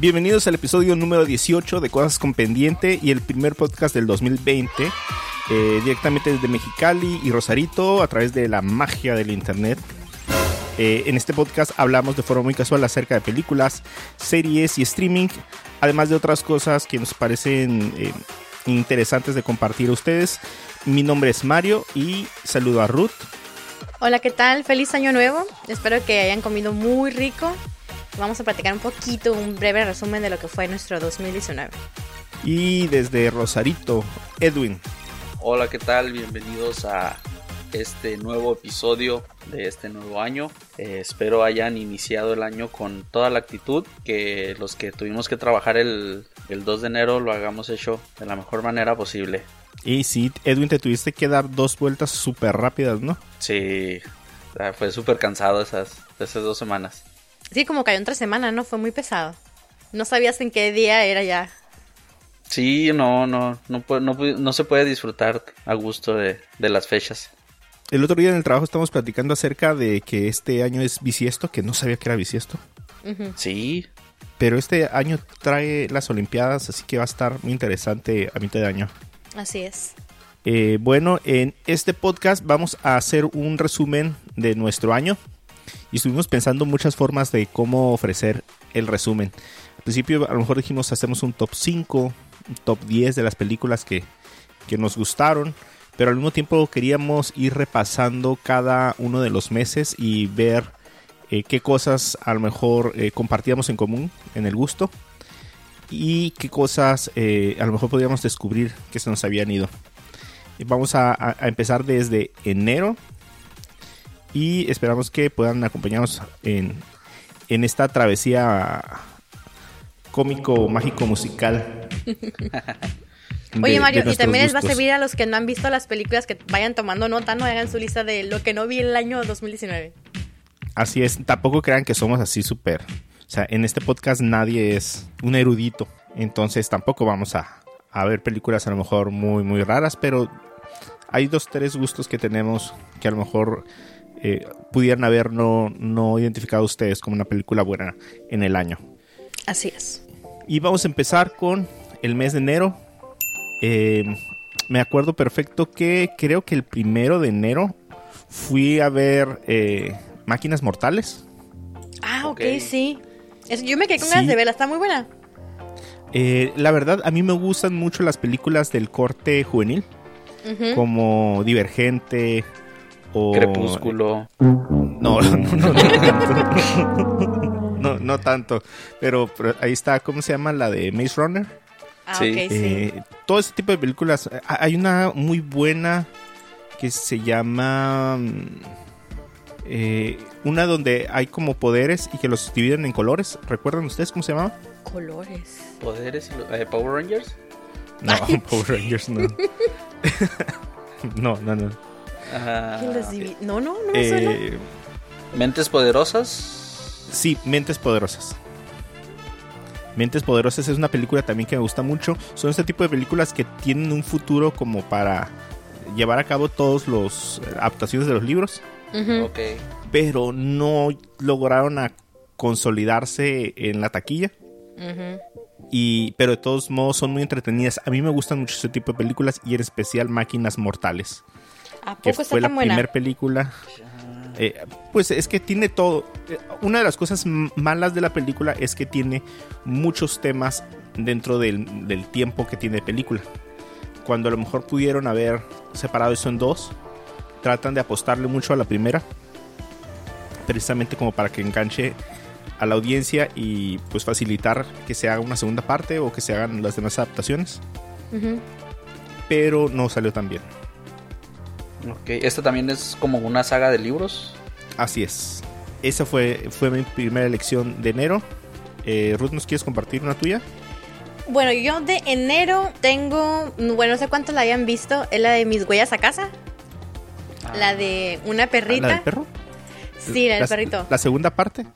Bienvenidos al episodio número 18 de Cosas con Pendiente y el primer podcast del 2020, eh, directamente desde Mexicali y Rosarito a través de la magia del internet. Eh, en este podcast hablamos de forma muy casual acerca de películas, series y streaming, además de otras cosas que nos parecen eh, interesantes de compartir a ustedes. Mi nombre es Mario y saludo a Ruth. Hola, ¿qué tal? Feliz año nuevo. Espero que hayan comido muy rico. Vamos a platicar un poquito, un breve resumen de lo que fue nuestro 2019. Y desde Rosarito, Edwin. Hola, ¿qué tal? Bienvenidos a este nuevo episodio de este nuevo año. Eh, espero hayan iniciado el año con toda la actitud, que los que tuvimos que trabajar el, el 2 de enero lo hagamos hecho de la mejor manera posible. Y sí, Edwin, te tuviste que dar dos vueltas súper rápidas, ¿no? Sí, fue súper cansado esas, esas dos semanas. Sí, como cayó entre semana, ¿no? Fue muy pesado. No sabías en qué día era ya. Sí, no, no, no, no, no se puede disfrutar a gusto de, de, las fechas. El otro día en el trabajo estamos platicando acerca de que este año es bisiesto, que no sabía que era bisiesto. Sí. Pero este año trae las Olimpiadas, así que va a estar muy interesante a mitad de año. Así es. Eh, bueno, en este podcast vamos a hacer un resumen de nuestro año y estuvimos pensando muchas formas de cómo ofrecer el resumen. Al principio a lo mejor dijimos hacemos un top 5, un top 10 de las películas que, que nos gustaron, pero al mismo tiempo queríamos ir repasando cada uno de los meses y ver eh, qué cosas a lo mejor eh, compartíamos en común en el gusto y qué cosas eh, a lo mejor podríamos descubrir que se nos habían ido. Vamos a, empezar desde enero y esperamos que puedan acompañarnos en, en esta travesía cómico, mágico, musical. Oye Mario, y también les va a servir a los que no han visto las películas que vayan tomando nota, no hagan su lista de lo que no vi el año 2019. Así es, tampoco crean que somos así súper. O sea, en este podcast nadie es un erudito, entonces tampoco vamos a, a ver películas a lo mejor muy, muy raras, pero hay dos, tres gustos que tenemos que a lo mejor eh, pudieran haber no, no identificado ustedes como una película buena en el año. Así es. Y vamos a empezar con el mes de enero. Eh, me acuerdo perfecto que creo que el primero de enero fui a ver eh, Máquinas Mortales. Ah, ok, okay. sí. Es, yo me quedé con ganas de verla, está muy buena. Eh, la verdad, a mí me gustan mucho las películas del corte juvenil, uh -huh. como Divergente o... Crepúsculo. No, no, no, no, no, no tanto. Pero, pero, ahí está, ¿cómo se llama? La de Maze Runner. Ah, sí. Okay, eh, sí. Todo ese tipo de películas. Hay una muy buena que se llama... Eh, una donde hay como poderes y que los dividen en colores. ¿Recuerdan ustedes cómo se llamaba? Colores. ¿Poderes? Eh, ¿Power Rangers? No, Power Rangers no. no, no, no. Uh, no, no, no me suena. Eh, ¿Mentes poderosas? Sí, Mentes poderosas. Mentes Poderosas es una película también que me gusta mucho. Son este tipo de películas que tienen un futuro como para llevar a cabo todos los adaptaciones de los libros. Uh -huh. Pero no lograron a consolidarse en la taquilla. Uh -huh. Y, pero de todos modos son muy entretenidas. A mí me gustan mucho ese tipo de películas y en especial Máquinas Mortales. ¿A poco que está fue tan la primera película. Eh, pues es que tiene todo. Eh, Una de las cosas malas de la película es que tiene muchos temas dentro del, del tiempo que tiene de película. Cuando a lo mejor pudieron haber separado eso en dos, tratan de apostarle mucho a la primera, precisamente como para que enganche a la audiencia y pues facilitar que se haga una segunda parte o que se hagan las demás adaptaciones. Uh -huh. Pero no salió tan bien. Ok, esta también es como una saga de libros. Así es. Esa fue, fue mi primera elección de enero. Eh, Ruth, ¿nos quieres compartir una tuya? Bueno, yo de enero tengo, bueno, no sé cuántos la hayan visto, es la de mis huellas a casa. Ah. La de una perrita. ¿La del perro? Sí, la del la, perrito. ¿La segunda parte?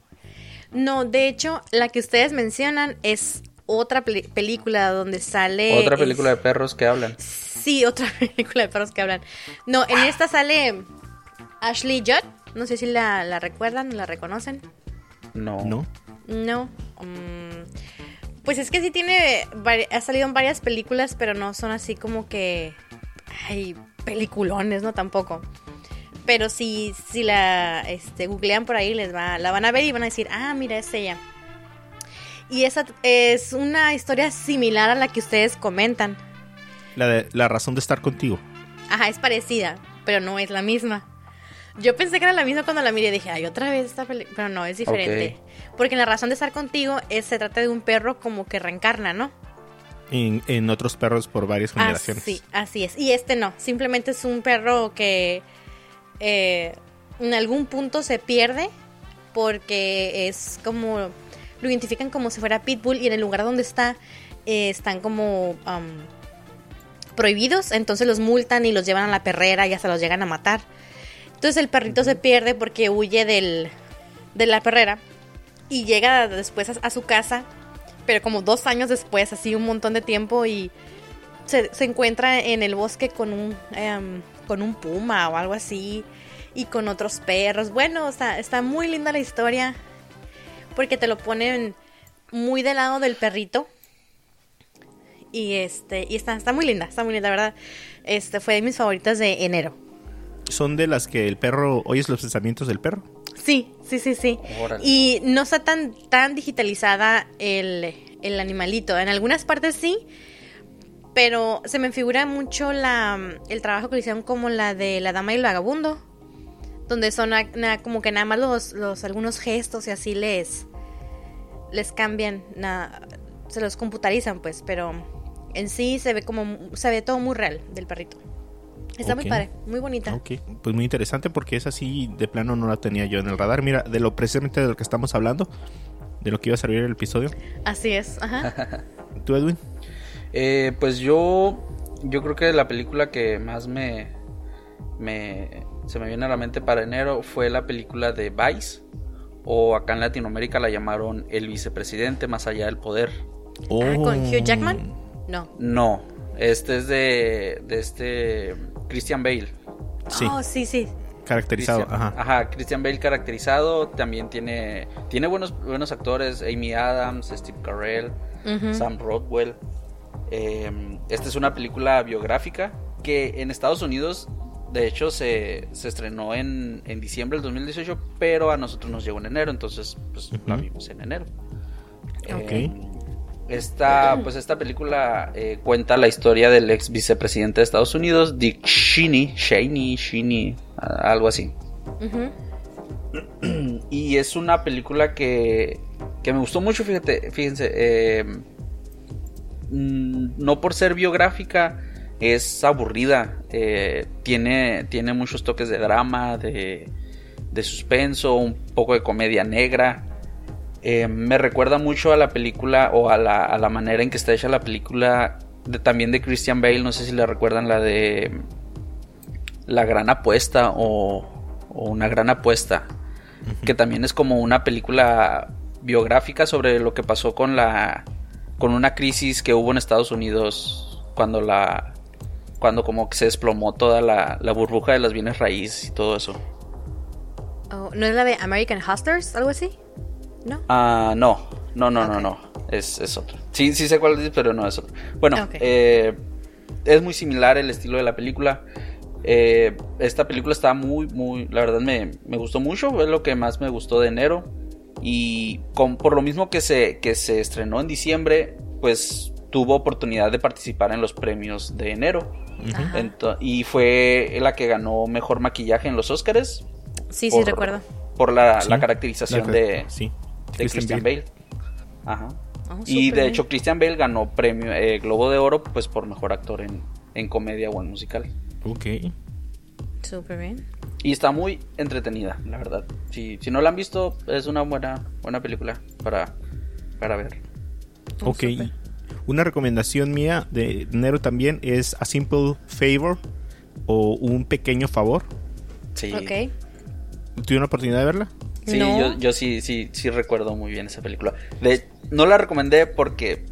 No, de hecho, la que ustedes mencionan es otra película donde sale... Otra película es... de perros que hablan. Sí, otra película de perros que hablan. No, en esta sale Ashley Judd. No sé si la, la recuerdan, la reconocen. No. No. No. Um, Pues es que sí tiene, ha salido en varias películas, pero no son así como que hay peliculones, ¿no? Tampoco. Pero si, si la este, googlean por ahí, les va, la van a ver y van a decir, ah, mira, es ella. Y esa es una historia similar a la que ustedes comentan. La de la razón de estar contigo. Ajá, es parecida, pero no es la misma. Yo pensé que era la misma cuando la miré y dije, ay, otra vez esta película. Pero no, es diferente. Porque en la razón de estar contigo es, se trata de un perro como que reencarna, ¿no? En, otros perros por varias generaciones. Sí, así es. Y este no, simplemente es un perro que eh, en algún punto se pierde porque es como lo identifican como si fuera pitbull y en el lugar donde está eh, están como prohibidos, entonces los multan y los llevan a la perrera y hasta los llegan a matar. Entonces el perrito se pierde porque huye del, de la perrera y llega después a, su casa, pero como dos años después, así un montón de tiempo y se, encuentra en el bosque con un, em, con un puma o algo así y con otros perros. Bueno, está, está muy linda la historia porque te lo ponen muy del lado del perrito. Y este, y está, está muy linda, está muy linda, la verdad. Este fue de mis favoritas de enero. ¿Son de las que el perro oyes los pensamientos del perro? Sí, sí, sí, sí. Y no está tan, tan digitalizada el, el animalito. En algunas partes sí, pero se me figura mucho la, el trabajo que le hicieron como la de la dama y el vagabundo donde son como que nada más los, los, algunos gestos y así les les cambian se los computarizan pues pero en sí se ve como se ve todo muy real del perrito. Está muy padre muy bonita. Ok pues muy interesante porque es así de plano no la tenía yo en el radar. Mira de lo precisamente de lo que estamos hablando de lo que iba a servir el episodio. Así es ajá. Tú Edwin eh, pues yo yo creo que la película que más me me se me viene a la mente para enero fue la película de Vice, o acá en Latinoamérica la llamaron El vicepresidente más allá del poder. Ah, ¿Con Hugh Jackman? No. No, este es de, de este Christian Bale. Sí. Oh, sí, sí. Caracterizado, ajá. Ajá, Christian Bale caracterizado, también tiene tiene buenos buenos actores, Amy Adams, Steve Carell, Sam Rockwell. Eh, esta es una película biográfica que en Estados Unidos de hecho, se, se estrenó en, en, diciembre del 2018, pero a nosotros nos llegó en enero, entonces pues la vimos en enero. Ok. Eh, esta, pues esta película eh, cuenta la historia del ex vicepresidente de Estados Unidos, Dick Cheney, Cheney, Cheney, algo así. Y es una película que, que me gustó mucho, fíjate, fíjense, eh, mm, no por ser biográfica, es aburrida. Eh, tiene, tiene muchos toques de drama, de, de suspenso, un poco de comedia negra. Eh, me recuerda mucho a la película o a la, a la, manera en que está hecha la película de, también de Christian Bale. No sé si le recuerdan la de La Gran Apuesta o, o Una Gran Apuesta. Que también es como una película biográfica sobre lo que pasó con la con una crisis que hubo en Estados Unidos cuando la cuando como que se desplomó toda la, burbuja de las bienes raíces y todo eso. Oh, ¿No es la de American Hustlers? ¿Algo así? ¿No? Ah, no. No, no, no, no. Es, es otra. Sí, sí sé cuál es, pero no es otra. Bueno, eh, es muy similar el estilo de la película. Eh, esta película está muy, muy, la verdad me, me, gustó mucho, es lo que más me gustó de enero. Y con, por lo mismo que se, que se estrenó en diciembre, pues tuvo oportunidad de participar en los premios de enero y fue la que ganó mejor maquillaje en los Oscars. Sí, sí, recuerdo. Por la, caracterización de, Christian, Bale. Ajá. Oh, y de hecho Christian Bale ganó premio eh, Globo de Oro pues por mejor actor en, comedia o en musical. Ok. Súper bien. Y está muy entretenida, la verdad. Si, si no la han visto, es una buena, buena película para, para ver. ok. Una recomendación mía de enero también es A Simple Favor o Un Pequeño Favor. Sí. Ok. ¿Tuviste una oportunidad de verla? Sí, yo, yo, sí, sí, sí recuerdo muy bien esa película. no la recomendé porque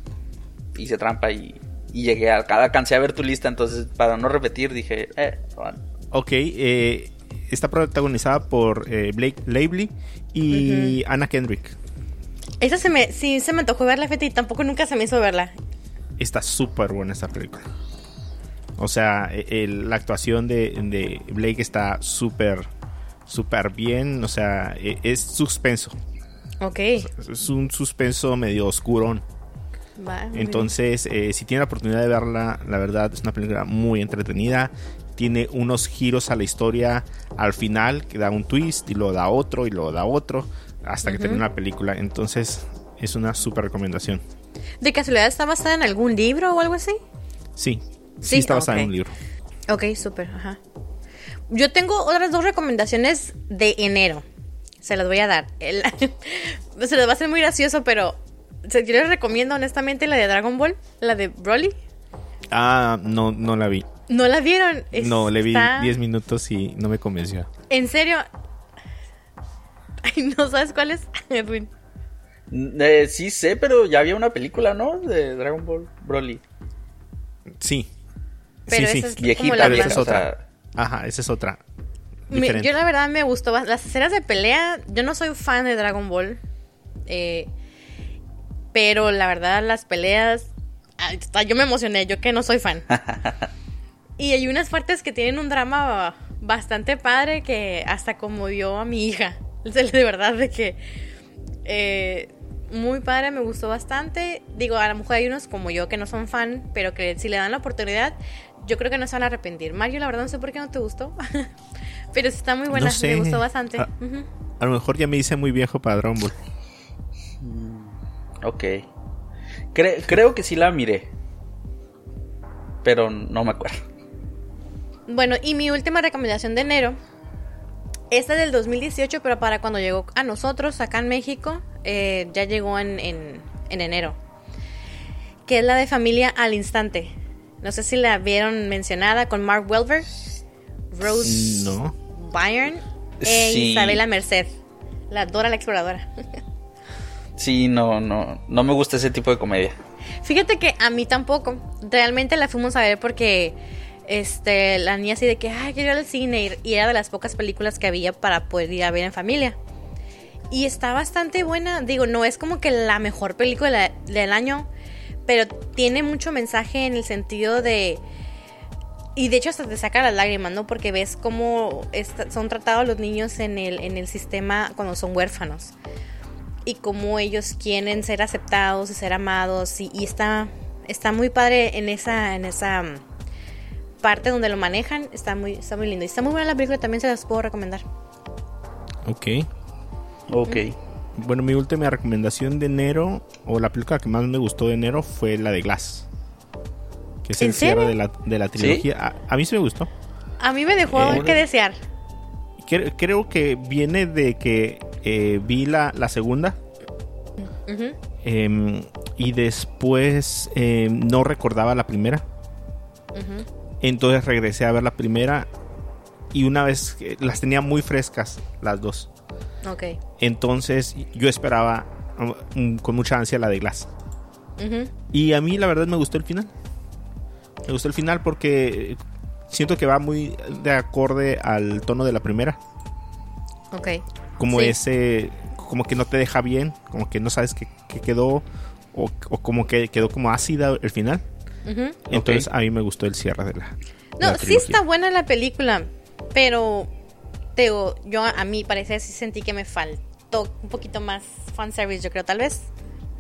hice trampa y, llegué a, alcancé a ver tu lista, entonces para no repetir dije, eh, Ok, eh, está protagonizada por eh, Blake Lively y Anna Kendrick. Esa se me, sí se me antojó verla, Fete, y tampoco nunca se me hizo verla. Está súper buena esta película. O sea, e- el- la actuación de, de Blake está súper, súper bien. O sea, e- es suspenso. Ok. Es un suspenso medio oscurón. Va, muy bien. Entonces, eh, si tiene la oportunidad de verla, la verdad es una película muy entretenida. Tiene unos giros a la historia al final que da un twist y luego da otro y luego da otro hasta que termina la película. Entonces, es una súper recomendación. ¿De casualidad está basada en algún libro o algo así? Sí, sí, Sí, está basada en un libro. Ok, súper, ajá. Yo tengo otras dos recomendaciones de enero. Se las voy a dar. El- se les va a hacer muy gracioso, pero yo les recomiendo honestamente la de Dragon Ball, la de Broly. Ah, no, no la vi. ¿No la vieron? No, le vi Está- 10 minutos y no me convenció. En serio. Ay, ¿no sabes cuál es? Edwin. Eh, sí sé, pero ya había una película, ¿no? De Dragon Ball Broly. Sí. Pero sí, esa sí. es Viejita, como la Pero esa es otra. Ajá, esa es otra. Yo la verdad me gustó. Las escenas de pelea, yo no soy fan de Dragon Ball. eh, pero la verdad, las peleas... yo me emocioné, yo que no soy fan. y hay unas partes que tienen un drama bastante padre que hasta conmovió a mi hija. De verdad, de que... eh, muy padre, me gustó bastante. Digo, a lo mejor hay unos como yo que no son fan, pero que si le dan la oportunidad, yo creo que no se van a arrepentir. Mario, la verdad no sé por qué no te gustó. pero sí está muy buena, No sé. me gustó bastante. Ah. A lo mejor ya me hice muy viejo para Dragon Ball. ok. Cre- creo que sí la miré. Pero no me acuerdo. Bueno, y mi última recomendación de enero. Esta es del 2018, pero para cuando llegó a nosotros acá en México, eh, ya llegó en, en- en enero. Que es la de Familia al Instante. No sé si la vieron mencionada con Mark Welver, Rose No. Byrne e Sí. Isabela Merced. La Dora la Exploradora. Sí, no, no. No me gusta ese tipo de comedia. Fíjate que a mí tampoco. Realmente la fuimos a ver porque este la niña así de que, ay, quiero ir al cine y era de las pocas películas que había para poder ir a ver en familia. Y está bastante buena. Digo, no es como que la mejor película del año, pero tiene mucho mensaje en el sentido de... Y de hecho hasta te saca las lágrimas, ¿no? Porque ves cómo son tratados los niños en el, en el sistema cuando son huérfanos y cómo ellos quieren ser aceptados y ser amados y, y está está muy padre en esa en esa parte donde lo manejan está muy está muy lindo y está muy buena la película también se las puedo recomendar Ok. Ok. Bueno, mi última recomendación de enero, o la película que más me gustó de enero, fue la de Glass. Que es ¿En el cierre de la, de la trilogía. A, a mí sí me gustó. a mí me dejó Eh, que desear Cre- creo que viene de que eh, vi la, la segunda. Em, y después em, no recordaba la primera. Ujú. Entonces regresé a ver la primera. Y una vez que las tenía muy frescas, las dos. Ok. Entonces yo esperaba um, con mucha ansia la de Glass. Y a mí la verdad me gustó el final. Me gustó el final porque siento que va muy de acorde al tono de la primera. Ok. Como Sí. ese, como que no te deja bien, como que no sabes qué, qué quedó, o, o como que quedó como ácida el final. Entonces a mí me gustó el cierre de la... de No, la sí está buena la película, pero te digo, yo a mi parecer sí sentí que me faltó un poquito más fanservice, yo creo, tal vez.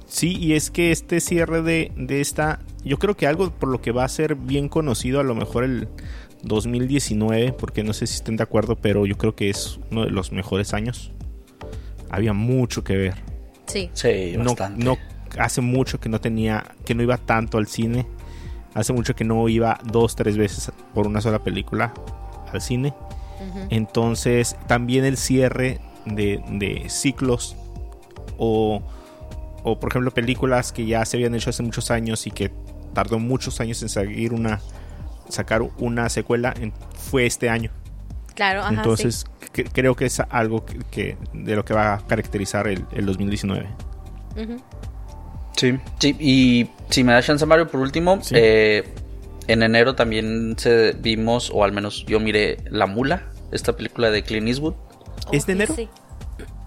Sí, y es que este cierre de, de esta, yo creo que algo por lo que va a ser bien conocido a lo mejor el 2019, porque no sé si estén de acuerdo, pero yo creo que es uno de los mejores años. Había mucho que ver. Sí. Sí, No, bastante. no hace mucho que no tenía, que no iba tanto al cine. Hace mucho que no iba dos, tres veces por una sola película al cine. Entonces, también el cierre de, de ciclos o, o, por ejemplo, películas que ya se habían hecho hace muchos años y que tardó muchos años en seguir una, sacar una secuela, en- fue este año. Claro, ajá, Entonces, cre- creo que es algo que, que- de lo que va a caracterizar el, el 2019. sí. Ujú. Sí, sí, y si me da chance Mario, por último, Sí. eh, en enero también se vimos, o al menos yo miré La Mula, esta película de Clint Eastwood. ¿Es de enero? sí.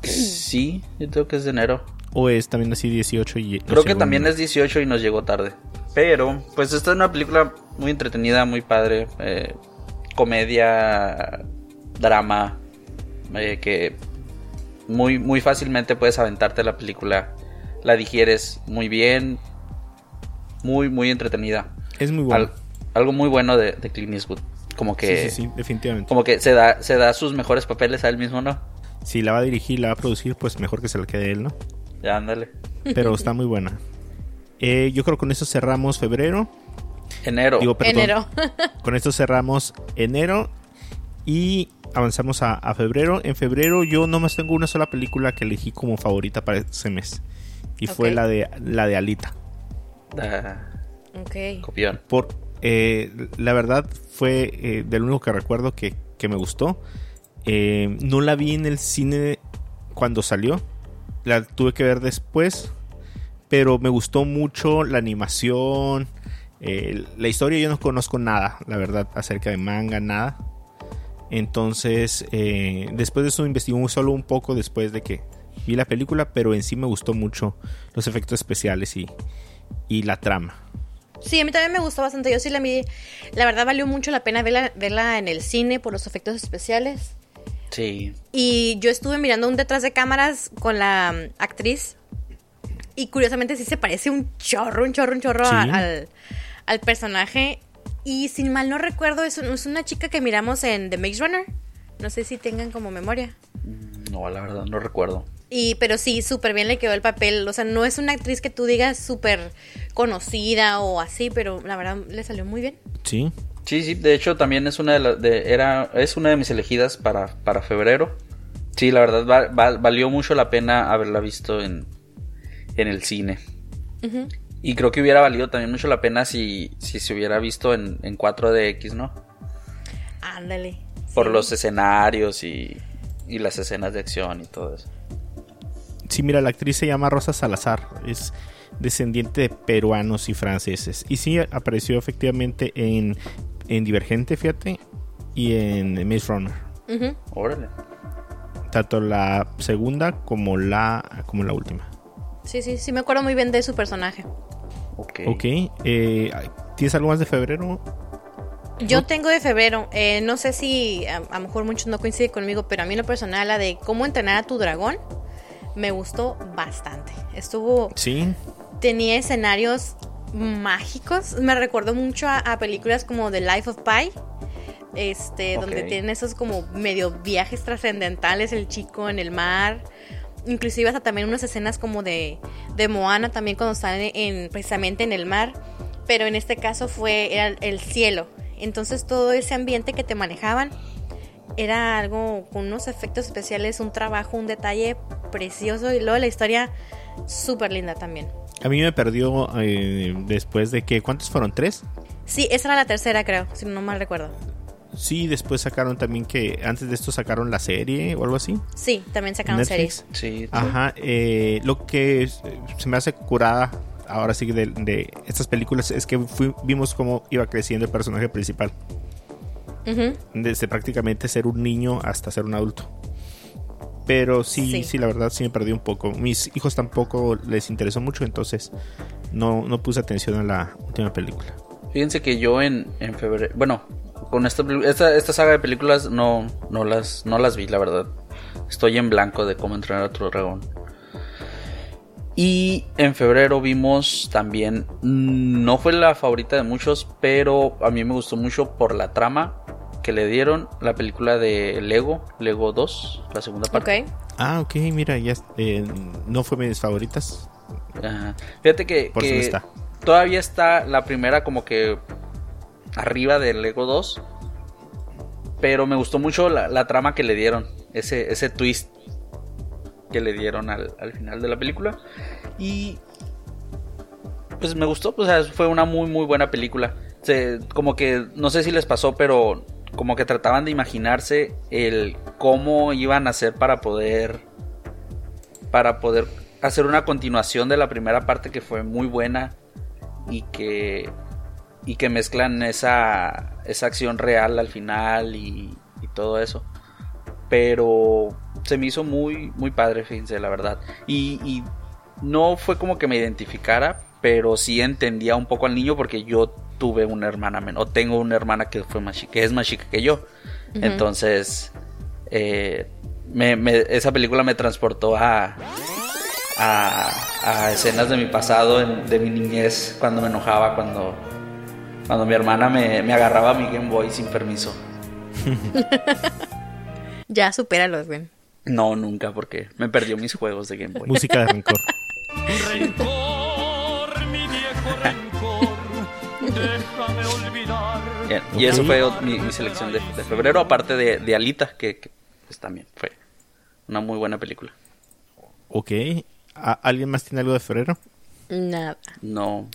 Sí, yo creo que es de enero. ¿O es también así 18 y... Creo que también es 18 y nos llegó tarde. Pero, pues esta es una película muy entretenida, muy padre. Eh, comedia, drama, eh, que muy, muy fácilmente puedes aventarte la película. La digieres muy bien. Muy, muy entretenida. Es muy bueno. algo muy bueno de, de Clint Eastwood. Como que. Sí, sí, sí, definitivamente. Como que se da, se da sus mejores papeles a él mismo, ¿no? Si la va a dirigir, la va a producir, pues mejor que se la quede él, ¿no? Ya, ándale. Pero está muy buena. Eh, yo creo que con eso cerramos febrero. Enero. Digo, perdón. Enero. Con esto cerramos enero y avanzamos a, a febrero. En febrero yo nomás tengo una sola película que elegí como favorita para ese mes. Y fue la de la de Alita. Ah, Ok. copión. Por, eh, la verdad fue eh, del único que recuerdo que, que me gustó. Eh, no la vi en el cine cuando salió. La tuve que ver después. Pero me gustó mucho la animación. eh, la historia yo no conozco nada, la verdad, acerca de manga, nada. Entonces, eh, después de eso investigué solo un poco después de que vi la película, pero en sí me gustó mucho los efectos especiales y, y la trama. Sí, a mí también me gustó bastante. Yo sí la vi. La verdad valió mucho la pena verla, verla en el cine por los efectos especiales. Sí. Y yo estuve mirando un detrás de cámaras con la mm, actriz. Y curiosamente sí se parece un chorro, un chorro, un chorro a- al, al personaje. Y sin mal no recuerdo, es, un- es una chica que miramos en The Maze Runner. No sé si tengan como memoria. Mm, No, la verdad, no recuerdo. Y, pero sí, súper bien le quedó el papel. O sea, no es una actriz que tú digas súper conocida o así, pero la verdad le salió muy bien. Sí, Sí, sí, de hecho también es una de, las de era es una de mis elegidas para, para febrero. Sí, la verdad va- va- valió mucho la pena haberla visto en, en el cine. Y creo que hubiera valido también mucho la pena si, si se hubiera visto en, en 4DX, ¿no? Ándale. Por sí. los escenarios y, y las escenas de acción y todo eso. Sí, mira, la actriz se llama Rosa Salazar, es descendiente de peruanos y franceses. Y sí, apareció efectivamente en, en Divergente, fíjate, y en Maze Runner. Ujú. Órale. Tanto la segunda como la, como la última. Sí, sí, sí, me acuerdo muy bien de su personaje. Ok. Ok, eh, ¿tienes algo más de febrero? Yo tengo de febrero, eh, no sé si a, lo mejor muchos no coinciden conmigo, pero a mí lo personal la de cómo entrenar a tu dragón me gustó bastante. Estuvo, Sí, tenía escenarios mágicos, me recordó mucho a, a películas como The Life of Pi, este, donde tienen esos como medio viajes trascendentales, el chico en el mar. Inclusive hasta también unas escenas como de, de Moana también cuando están en, precisamente en el mar. Pero en este caso fue era el cielo. Entonces todo ese ambiente que te manejaban era algo con unos efectos especiales, un trabajo, un detalle precioso. Y luego la historia súper linda también. a mí me perdió eh, después de que, ¿cuántos fueron? ¿Tres? Sí, esa era la tercera creo, si no mal recuerdo. Sí, después sacaron también que, antes de esto sacaron la serie o algo así. Sí, también sacaron Netflix. series. Sí. sí. Ajá, eh, lo que se me hace curada ahora sí de, de estas películas es que fui- vimos cómo iba creciendo el personaje principal. Desde prácticamente ser un niño hasta ser un adulto. Pero sí, sí, Sí. la verdad sí me perdí un poco. Mis hijos tampoco les interesó mucho, entonces no, no puse atención a la última película. Fíjense que yo en, en febrero, bueno, con esta, esta, esta saga de películas no, no, las, no las vi, la verdad. Estoy en blanco de cómo entrenar a tu dragón. Y en febrero vimos también, mm, no fue la favorita de muchos, pero a mí me gustó mucho por la trama que le dieron la película de Lego, Lego 2, la segunda parte. Ah, ok, mira, ya eh, no fue mis favoritas. Ajá. Fíjate que, Por eso que no está. todavía está la primera como que arriba del Lego 2. Pero me gustó mucho la, la trama que le dieron. Ese, ese twist que le dieron al, al final de la película. Y pues me gustó. Sea, fue una muy muy buena película. Se- como que no sé si les pasó, pero como que trataban de imaginarse el cómo iban a hacer para poder para poder hacer una continuación de la primera parte que fue muy buena y que y que mezclan esa esa acción real al final y, y todo eso. Pero se me hizo muy muy padre fíjense la verdad. Y, y no fue como que me identificara, pero sí entendía un poco al niño porque yo tuve una hermana menor, o tengo una hermana que, fue más chica, que es más chica que yo. Entonces, eh, esa película me transportó a, a, escenas de mi pasado, de mi niñez, cuando me enojaba, cuando, cuando mi hermana me, me agarraba mi Game Boy sin permiso. ya, supéralos, güey. No, nunca, porque me perdió mis juegos de Game Boy. Música de rencor. rencor, y eso fue mi, selección de, febrero, aparte de, Alita, que, pues, también fue una muy buena película. Ok. ¿Alguien más tiene algo de febrero? Nada. No.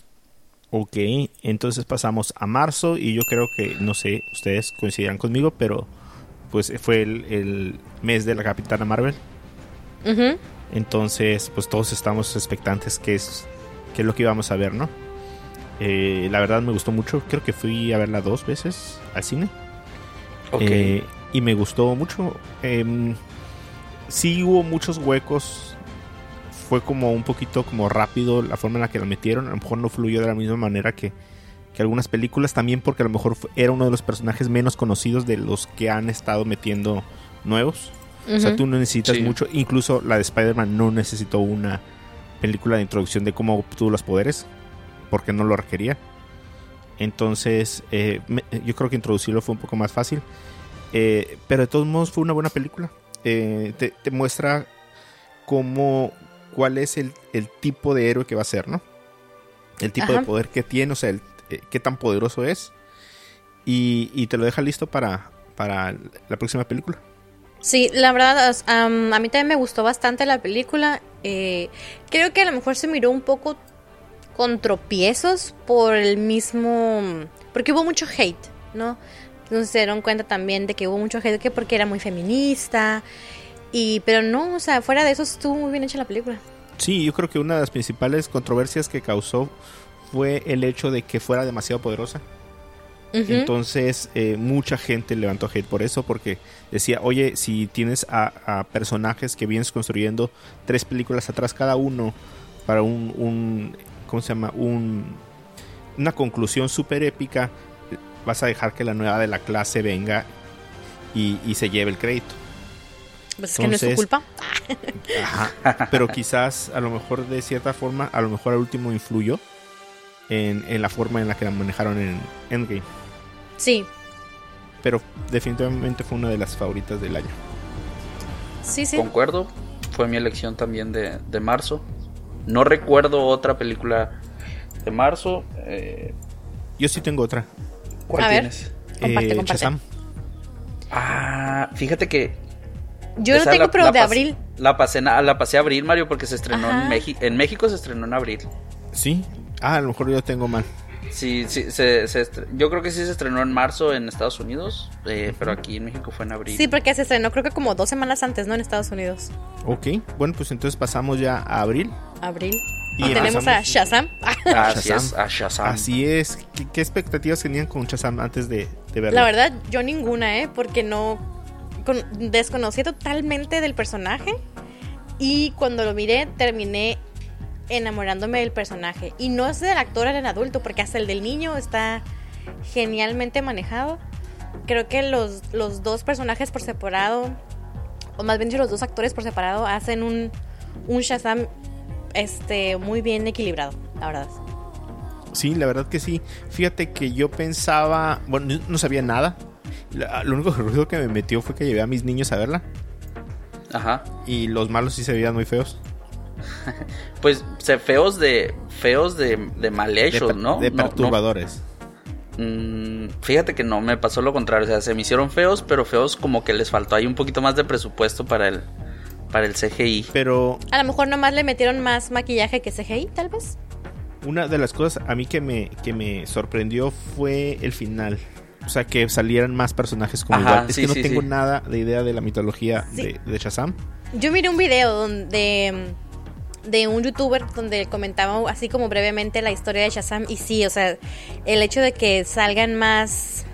Ok, entonces pasamos a marzo y yo creo que, no sé, ustedes coincidirán conmigo, pero pues fue el, mes de la Capitana Marvel. Entonces, pues todos estamos expectantes que es, qué es lo que íbamos a ver, ¿no? Eh, la verdad me gustó mucho, creo que fui a verla dos veces al cine. Eh, y me gustó mucho. Eh, sí hubo muchos huecos fue como un poquito como rápido la forma en la que la metieron. A lo mejor no fluyó de la misma manera que, algunas películas. También porque a lo mejor era uno de los personajes menos conocidos de los que han estado metiendo nuevos. O sea, tú no necesitas mucho. Incluso la de Spider-Man no necesitó una película de introducción de cómo obtuvo los poderes. Porque no lo requería. Entonces, eh, yo creo que introducirlo fue un poco más fácil. Eh, pero de todos modos fue una buena película. Eh, te, te, muestra cómo, cuál es el, tipo de héroe que va a ser, ¿no? El tipo de poder que tiene, o sea, el, eh, qué tan poderoso es. Y, te lo deja listo para, para la próxima película. Sí, la verdad, a mí también me gustó bastante la película. Eh, creo que a lo mejor se miró un poco con tropiezos por el mismo... Porque hubo mucho hate, ¿no? Entonces se dieron cuenta también de que hubo mucho hate que porque era muy feminista y, pero no, o sea, fuera de eso estuvo muy bien hecha la película. Sí, yo creo que una de las principales controversias que causó fue el hecho de que fuera demasiado poderosa. Entonces, eh, mucha gente levantó hate por eso, porque decía, oye, si tienes a, personajes que vienes construyendo tres películas atrás cada uno para un, un ¿cómo se llama? Un, una conclusión súper épica, vas a dejar que la nueva de la clase venga y, y se lleve el crédito. Pues es que no es su culpa. pero quizás, a lo mejor de cierta forma, a lo mejor al último influyó en, la forma en la que la manejaron en Endgame. Sí. Pero definitivamente fue una de las favoritas del año. Sí, sí. Concuerdo. Fue mi elección también de, marzo. No recuerdo otra película de marzo. Eh, Yo sí tengo otra. ¿Cuál tienes? Comparte, eh, Ah, fíjate que yo no tengo, pero de abril. La pasé, la pasé a abril, Mario, porque se estrenó en México. En México se estrenó en abril. Sí. Ah, a lo mejor yo tengo mal. Sí, sí, yo creo que sí se estrenó en marzo en Estados Unidos, eh, pero aquí en México fue en abril. Sí, porque se estrenó creo que como dos semanas antes, ¿no? En Estados Unidos. Ok, bueno, pues entonces pasamos ya a abril. Abril. Y tenemos a Shazam. Así es, a Shazam. Así es. ¿Qué, expectativas tenían con Shazam antes de, de verlo? La verdad, yo ninguna, ¿eh? Porque no desconocí totalmente del personaje y cuando lo miré terminé enamorándome del personaje. Y no es del actor en adulto, porque hasta el del niño está genialmente manejado. Creo que los, los dos personajes por separado, o más bien dicho, los dos actores por separado, hacen un, un Shazam este, muy bien equilibrado, la verdad. Sí, la verdad que sí. Fíjate que yo pensaba, bueno, no sabía nada lo único ruido que me metió fue que llevé a mis niños a verla. Ajá. Y los malos sí se veían muy feos. pues se feos de feos de, de mal hechos, ¿no? De perturbadores. Mm, fíjate que no me pasó lo contrario, o sea, se me hicieron feos, pero feos como que les faltó ahí un poquito más de presupuesto para el para el CGI. Pero a lo mejor nomás le metieron más maquillaje que CGI, tal vez. Una de las cosas a mí que me que me sorprendió fue el final o sea, que salieran más personajes como igual. Es que no tengo nada de idea de la mitología de, Shazam. Yo miré un video donde de un youtuber donde comentaba así como brevemente la historia de Shazam y sí, o sea, el hecho de que salgan más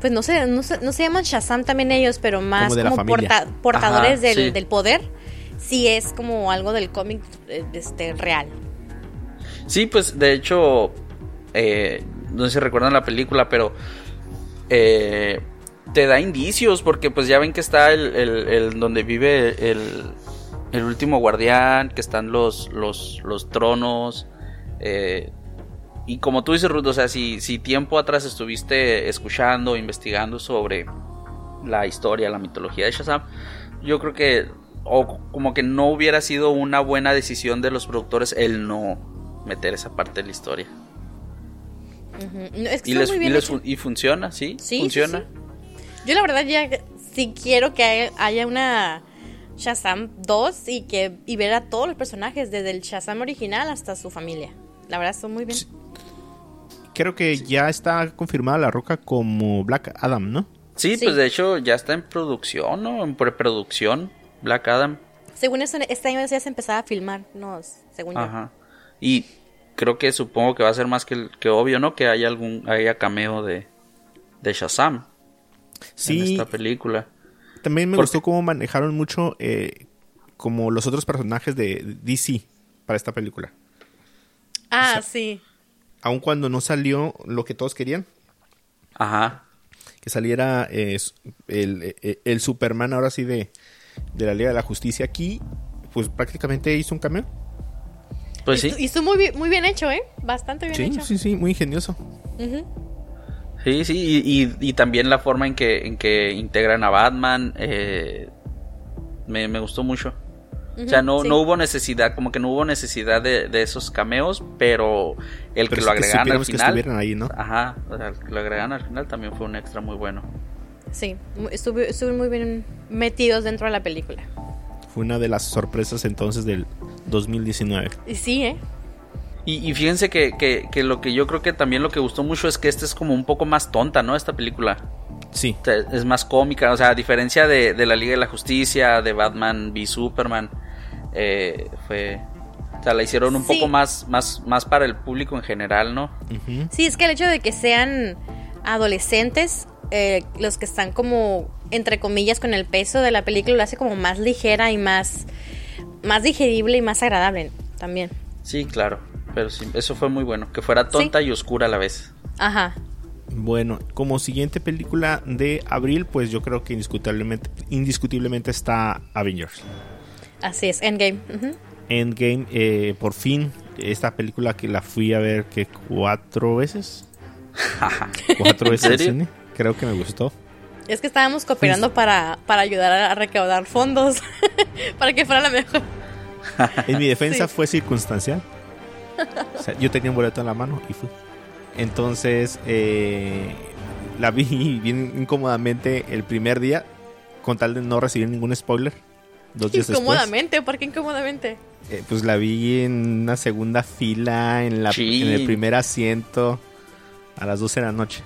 pues no sé, no se, no se llaman Shazam también ellos, pero más como, portadores del, del, poder sí es como algo del cómic eh, este, real. Sí, pues de hecho, eh, no sé si recuerdan la película, pero eh, te da indicios porque pues ya ven que está el, el- el donde vive el, el último guardián, que están los, los, los tronos. eh, y como tú dices, Ruth, o sea, si, si tiempo atrás estuviste escuchando, investigando sobre la historia, la mitología de Shazam, yo creo que, o como que no hubiera sido una buena decisión de los productores el no meter esa parte de la historia. No, es que Y, les, y, les funciona, sí, Sí, sí, funciona. sí. Yo la verdad ya sí quiero que haya una Shazam 2 y que y ver a todos los personajes, desde el Shazam original hasta su familia. La verdad, son muy bien. Creo que ya está confirmada La Roca como Black Adam, ¿no? Sí, Sí. pues de hecho ya está en producción, ¿no? En preproducción, Black Adam. Según eso, este año ya se empezaba a filmar, no, según yo. Ajá. Y creo que supongo que va a ser más que, que obvio, ¿no? Que haya algún haya cameo de, de Shazam en esta película. También me Porque- gustó cómo manejaron mucho eh, como los otros personajes de DC para esta película. Ah, O sea- sí. Aun cuando no salió lo que todos querían, Ajá. que saliera eh, el, el- el Superman ahora sí de, de la Liga de la Justicia aquí, pues prácticamente hizo un cameo. Pues sí. Y estuvo muy, bien- muy bien hecho, ¿eh? Bastante bien Sí, hecho. sí, sí, muy ingenioso. Ujú. Sí, sí, y, y- y también la forma en que, en que integran a Batman eh, me, me gustó mucho. O sea, no, sí. no hubo necesidad, como que no hubo necesidad de, de esos cameos, pero el Pero que lo que agregaran al que final. estuvieran ahí, ¿no? Ajá, o sea, el que lo agregaran al final también fue un extra muy bueno. Sí, estuvieron muy bien metidos dentro de la película. Fue una de las sorpresas entonces del 2019. Y sí, ¿eh? Y, y fíjense que, que, que lo que yo creo que también lo que gustó mucho es que esta es como un poco más tonta, ¿no? Esta película. Sí, O sea, es más cómica, o sea, a diferencia de, de la Liga de la Justicia, de Batman v Superman, eh, fue... O sea, la hicieron un Sí. poco más, más, más para el público en general, ¿no? Sí, es que el hecho de que sean adolescentes, eh, los que están como, entre comillas, con el peso de la película, lo hace como más ligera y más, más digerible y más agradable también. Sí, claro, pero sí, eso fue muy bueno, que fuera tonta y oscura a la vez. Ajá. Bueno, como siguiente película de abril, pues yo creo que indiscutiblemente, indiscutiblemente está Avengers. Así es, Endgame. Endgame, eh, por fin, esta película que la fui a ver que cuatro veces. Cuatro ¿En veces serio? cine. Creo que me gustó. Es que estábamos cooperando para, para ayudar a recaudar fondos para que fuera la mejor. En mi defensa Sí. fue circunstancial. O sea, yo tenía un boleto en la mano y fui. Entonces, eh, la vi bien incómodamente el primer día, con tal de no recibir ningún spoiler. Dos días después. Incómodamente, ¿por qué incómodamente? Eh, pues la vi en una segunda fila, en, la, Sí. en el primer asiento, a las 12 de la noche.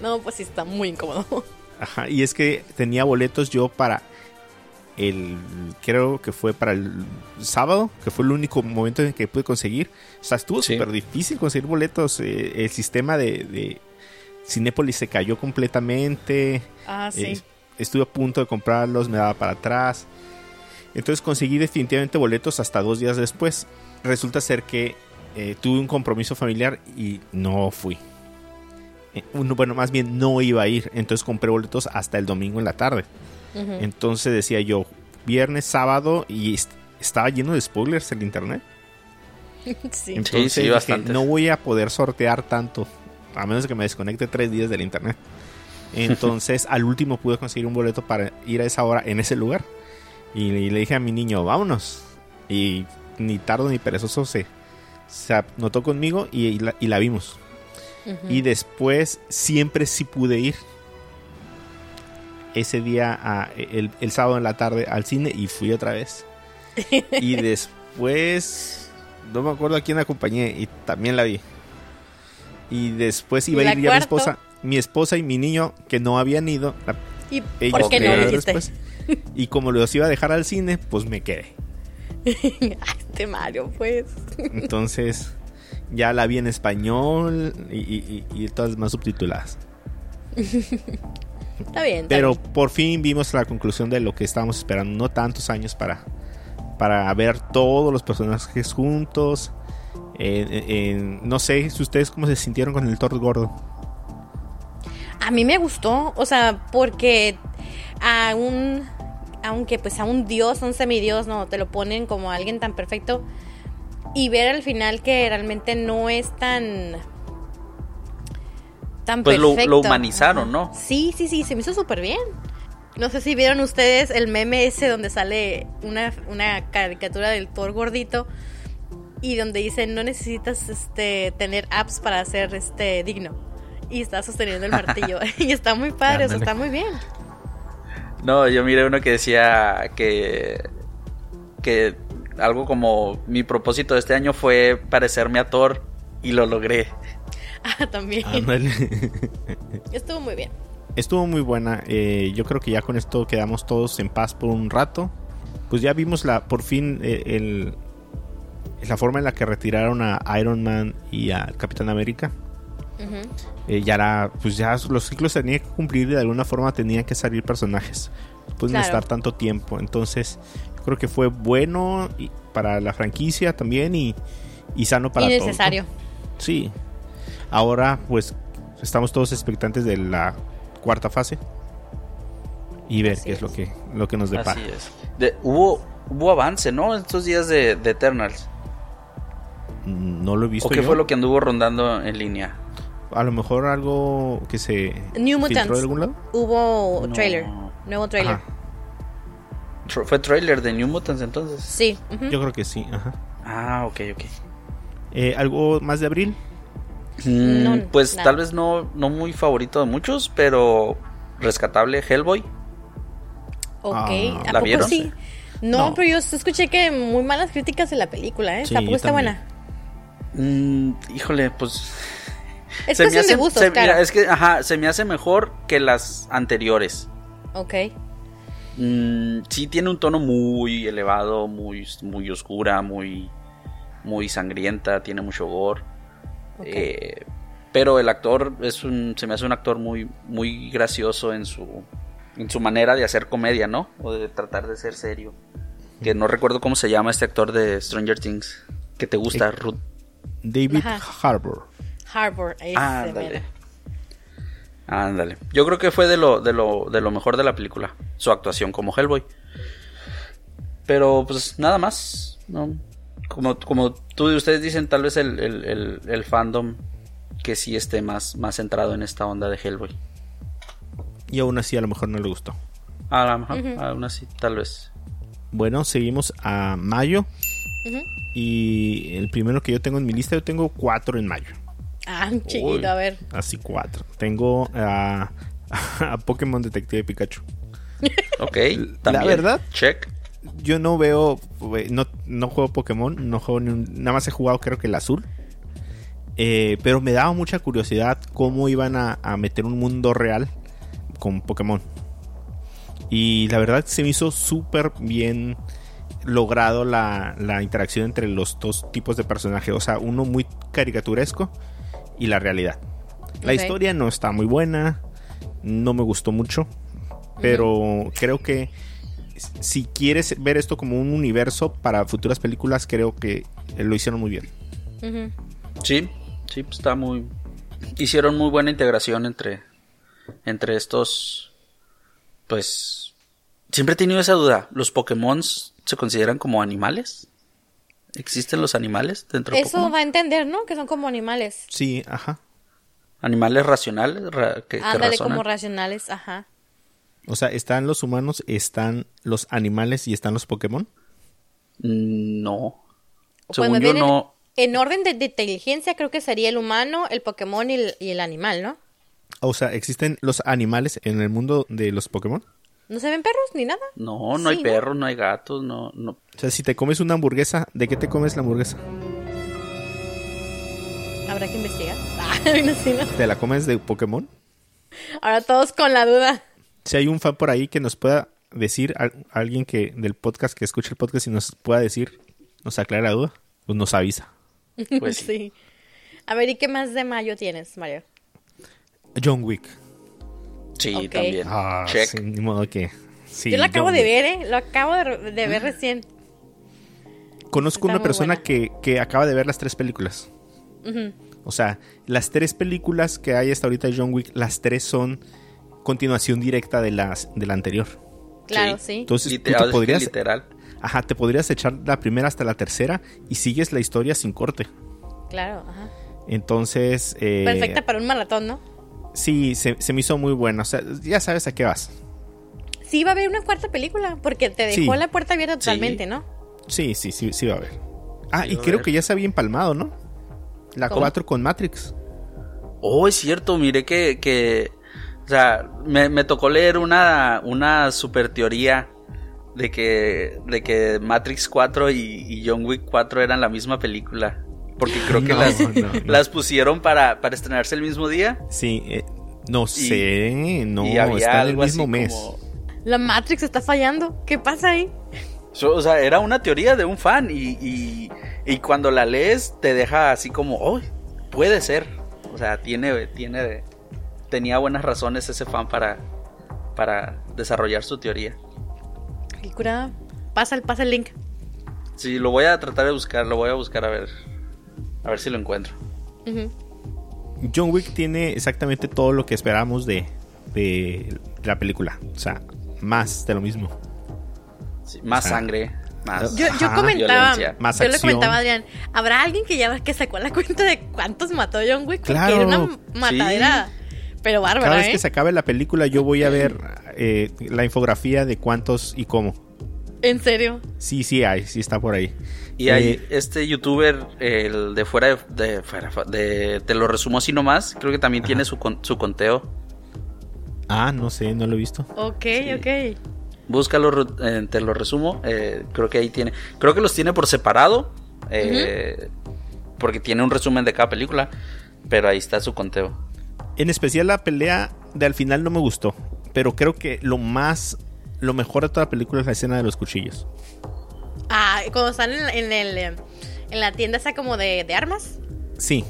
No, pues sí está muy incómodo. Ajá, y es que tenía boletos yo para el, creo que fue para el sábado, que fue el único momento en que pude conseguir. O sea, estuvo Sí. súper difícil conseguir boletos. eh, el sistema de, de Cinépolis se cayó completamente. Ah, sí. eh, estuve a punto de comprarlos, me daba para atrás. Entonces conseguí definitivamente boletos hasta dos días después. Resulta ser que eh, tuve un compromiso familiar y no fui. Eh, uno- bueno, más bien no iba a ir. Entonces compré boletos hasta el domingo en la tarde. Entonces decía yo, viernes, sábado y est- estaba lleno de spoilers el internet. sí. Entonces sí, dije, bastantes. no voy a poder sortear tanto, a menos que me desconecte tres días del internet. Entonces al último pude conseguir un boleto para ir a esa hora en ese lugar. Y, le- le dije a mi niño, vámonos. Y ni tardo ni perezoso se, se anotó conmigo y, y la, y la vimos. Y después siempre sí pude ir. Ese día, a- el, el sábado en la tarde, al cine y fui otra vez. Y después, no me acuerdo a quién acompañé y también la vi. Y después iba ¿Y a ir ya mi esposa, mi esposa y mi niño que no habían ido. la- ¿Y ellos por qué no lo después. Y como los iba a dejar al cine, pues me quedé. Ay, este Mario, pues. Entonces ya la vi en español y, y- y- y todas más subtituladas. Está bien. está Pero bien. por fin vimos la conclusión de lo que estábamos esperando, no tantos años para, para ver todos los personajes juntos. Eh, eh, no sé si ustedes cómo se sintieron con el Thor gordo. A mí me gustó, o sea, porque a un, aunque pues a un dios, a un semidios, no, te lo ponen como alguien tan perfecto y ver al final que realmente no es tan tan pues perfecto. Lo, lo humanizaron, ¿no? Sí, sí, sí, se me hizo súper bien. No sé si vieron ustedes el meme ese donde sale una, una caricatura del Thor gordito y donde dice no necesitas este tener apps para ser este digno y está sosteniendo el martillo y está muy padre, o sea, está muy bien. No, yo miré uno que decía que que algo como mi propósito de este año fue parecerme a Thor y lo logré. Ah, también. Estuvo muy bien. Estuvo muy buena. Eh, yo creo que ya con esto quedamos todos en paz por un rato. Pues ya vimos la por fin eh, el, la forma en la que retiraron a Iron Man y a Capitán América. Uh -huh. eh, ya era, pues ya los ciclos tenían que cumplir y de alguna forma tenían que salir personajes. Pueden claro. estar tanto tiempo. Entonces, yo creo que fue bueno para la franquicia también y, y sano para y necesario. todos. Sí. Ahora, pues, estamos todos expectantes de la cuarta fase y ver Así qué es. es, lo que lo que nos depara. Así es. De, hubo hubo avance, ¿no? Estos días de, de, Eternals. No lo he visto. ¿O qué yo? fue lo que anduvo rondando en línea? A lo mejor algo que se New Mutants. de algún lado. Hubo no. trailer, nuevo trailer. Ajá. ¿Fue trailer de New Mutants entonces? Sí. Uh -huh. Yo creo que sí. Ajá. Ah, ok, ok. Eh, ¿Algo más de abril? Mm, no, pues nada. tal vez no, no muy favorito de muchos, pero rescatable Hellboy. Ok, ah, ¿a ¿la vieron? Sí? No, no, pero yo escuché que muy malas críticas de la película, ¿eh? Sí, Tampoco está también. buena. Mm, híjole, pues. Es se me hace, de gustos, se, claro. mira, es que, ajá, se me hace mejor que las anteriores. Ok. Mm, sí, tiene un tono muy elevado, muy, muy oscura, muy, muy sangrienta, tiene mucho gore. Okay. Eh, pero el actor es un, se me hace un actor muy, muy gracioso en su, en su manera de hacer comedia, ¿no? O de tratar de ser serio. Que no recuerdo cómo se llama este actor de Stranger Things. Que te gusta, eh, Ruth. David Harbour. Harbour, ese Ándale. Ándale. Yo creo que fue de lo, de lo, de lo mejor de la película. Su actuación como Hellboy. Pero pues nada más. No, como, como tú y ustedes dicen, tal vez el, el, el, el, fandom que sí esté más, más centrado en esta onda de Hellboy. Y aún así a lo mejor no le gustó. A lo mejor, uh -huh. aún así, tal vez. Bueno, seguimos a mayo. Uh -huh. Y el primero que yo tengo en mi lista, yo tengo cuatro en mayo. Ah, chiquito, Uy, a ver. Así cuatro. Tengo a, a Pokémon Detective Pikachu. Ok, también. La verdad, check yo no veo, no, no juego Pokémon, no juego un, nada más he jugado creo que el azul. Eh, pero me daba mucha curiosidad cómo iban a, a, meter un mundo real con Pokémon. Y la verdad se me hizo súper bien logrado la, la, interacción entre los dos tipos de personajes. O sea, uno muy caricaturesco y la realidad. La historia no está muy buena, no me gustó mucho, pero uh -huh. creo que si quieres ver esto como un universo para futuras películas, creo que lo hicieron muy bien. Uh -huh. Sí, sí, pues está muy. Hicieron muy buena integración entre, entre estos. Pues. Siempre he tenido esa duda. ¿Los Pokémon se consideran como animales? ¿Existen los animales dentro de Eso Pokémon? va a entender, ¿no? Que son como animales. Sí, ajá. Animales racionales. Ra que, Ándale, que como racionales, ajá. O sea, ¿están los humanos, están los animales y están los Pokémon? No. Pues Según yo, no. En, en orden de, de, inteligencia, creo que sería el humano, el Pokémon y el, y el, animal, ¿no? O sea, ¿existen los animales en el mundo de los Pokémon? ¿No se ven perros ni nada? No, no sí, hay perros, ¿no? hay gatos, no, no. O sea, si te comes una hamburguesa, ¿de qué te comes la hamburguesa? Habrá que investigar. no, sí, no. ¿Te la comes de Pokémon? Ahora todos con la duda si hay un fan por ahí que nos pueda decir, a, alguien que del podcast que escuche el podcast y nos pueda decir, nos aclara la duda, pues nos avisa. Pues sí. A ver, ¿y qué más de mayo tienes, Mario? John Wick. Sí, okay. también. Ah, Check. Sí, ni modo que. Sí, Yo lo acabo John de Wick. ver, ¿eh? Lo acabo de, de ver recién. Conozco Está una persona que, que acaba de ver las tres películas. O sea, las tres películas que hay hasta ahorita de John Wick, las tres son continuación directa de las de la anterior. Claro, sí. Entonces Lite- tú te podrías, literal. ajá, te podrías echar la primera hasta la tercera y sigues la historia sin corte. Claro, ajá. Entonces, eh, Perfecta para un maratón, ¿no? sí, se, se me hizo muy buena. O sea, ya sabes a qué vas. Sí, va a haber una cuarta película, porque te dejó Sí. la puerta abierta totalmente, Sí. ¿no? Sí, sí, sí, sí va a haber. Ah, Sí y creo que ya se había empalmado, ¿no? La ¿Cómo? 4 con Matrix. Oh, es cierto, miré que, que sea, me, me tocó leer una, una super teoría de que, de que Matrix 4 y, y John Wick 4 eran la misma película. Porque creo que No, las, no, no. las pusieron para, para estrenarse el mismo día. Sí, eh, no sé, no, y había está en el algo mismo así mes. como- La Matrix está fallando. ¿Qué pasa ahí? So- o sea, era una teoría de un fan y, y, y cuando la lees te deja así como, oh, puede ser. O sea, tiene, tiene, tenía buenas razones ese fan para, para desarrollar su teoría. Qué curada. Pasa el, pasa el link. Sí, lo voy a tratar de buscar, lo voy a buscar a ver, a ver si lo encuentro. John Wick tiene exactamente todo lo que esperamos de, de la película. O sea, más de lo mismo. Sí, más O sea, sangre, más. Yo, yo comentaba, Violencia. Más yo le acción. comentaba a Adrián, ¿habrá alguien que ya que sacó la cuenta de cuántos mató John Wick? Porque Claro. era una matadera, pero bárbara, Cada vez ¿eh? que se acabe la película yo voy a ver eh, la infografía de cuántos y cómo. En serio. Sí, sí hay, sí está por ahí. Y hay Eh, este youtuber, el de fuera de, de, fuera de- te lo resumo así nomás, creo que también tiene su, con- su conteo. ah, no sé, no lo he visto. Ok, Sí. ok. Búscalo, eh, te lo resumo. eh, creo que ahí tiene. Creo que los tiene por separado. eh, Porque tiene un resumen de cada película. Pero ahí está su conteo. En especial la pelea de al final no me gustó. Pero creo que lo más, lo mejor de toda la película es la escena de los cuchillos. Ah, cuando están en, en el, en la tienda esa como de, de armas, Sí,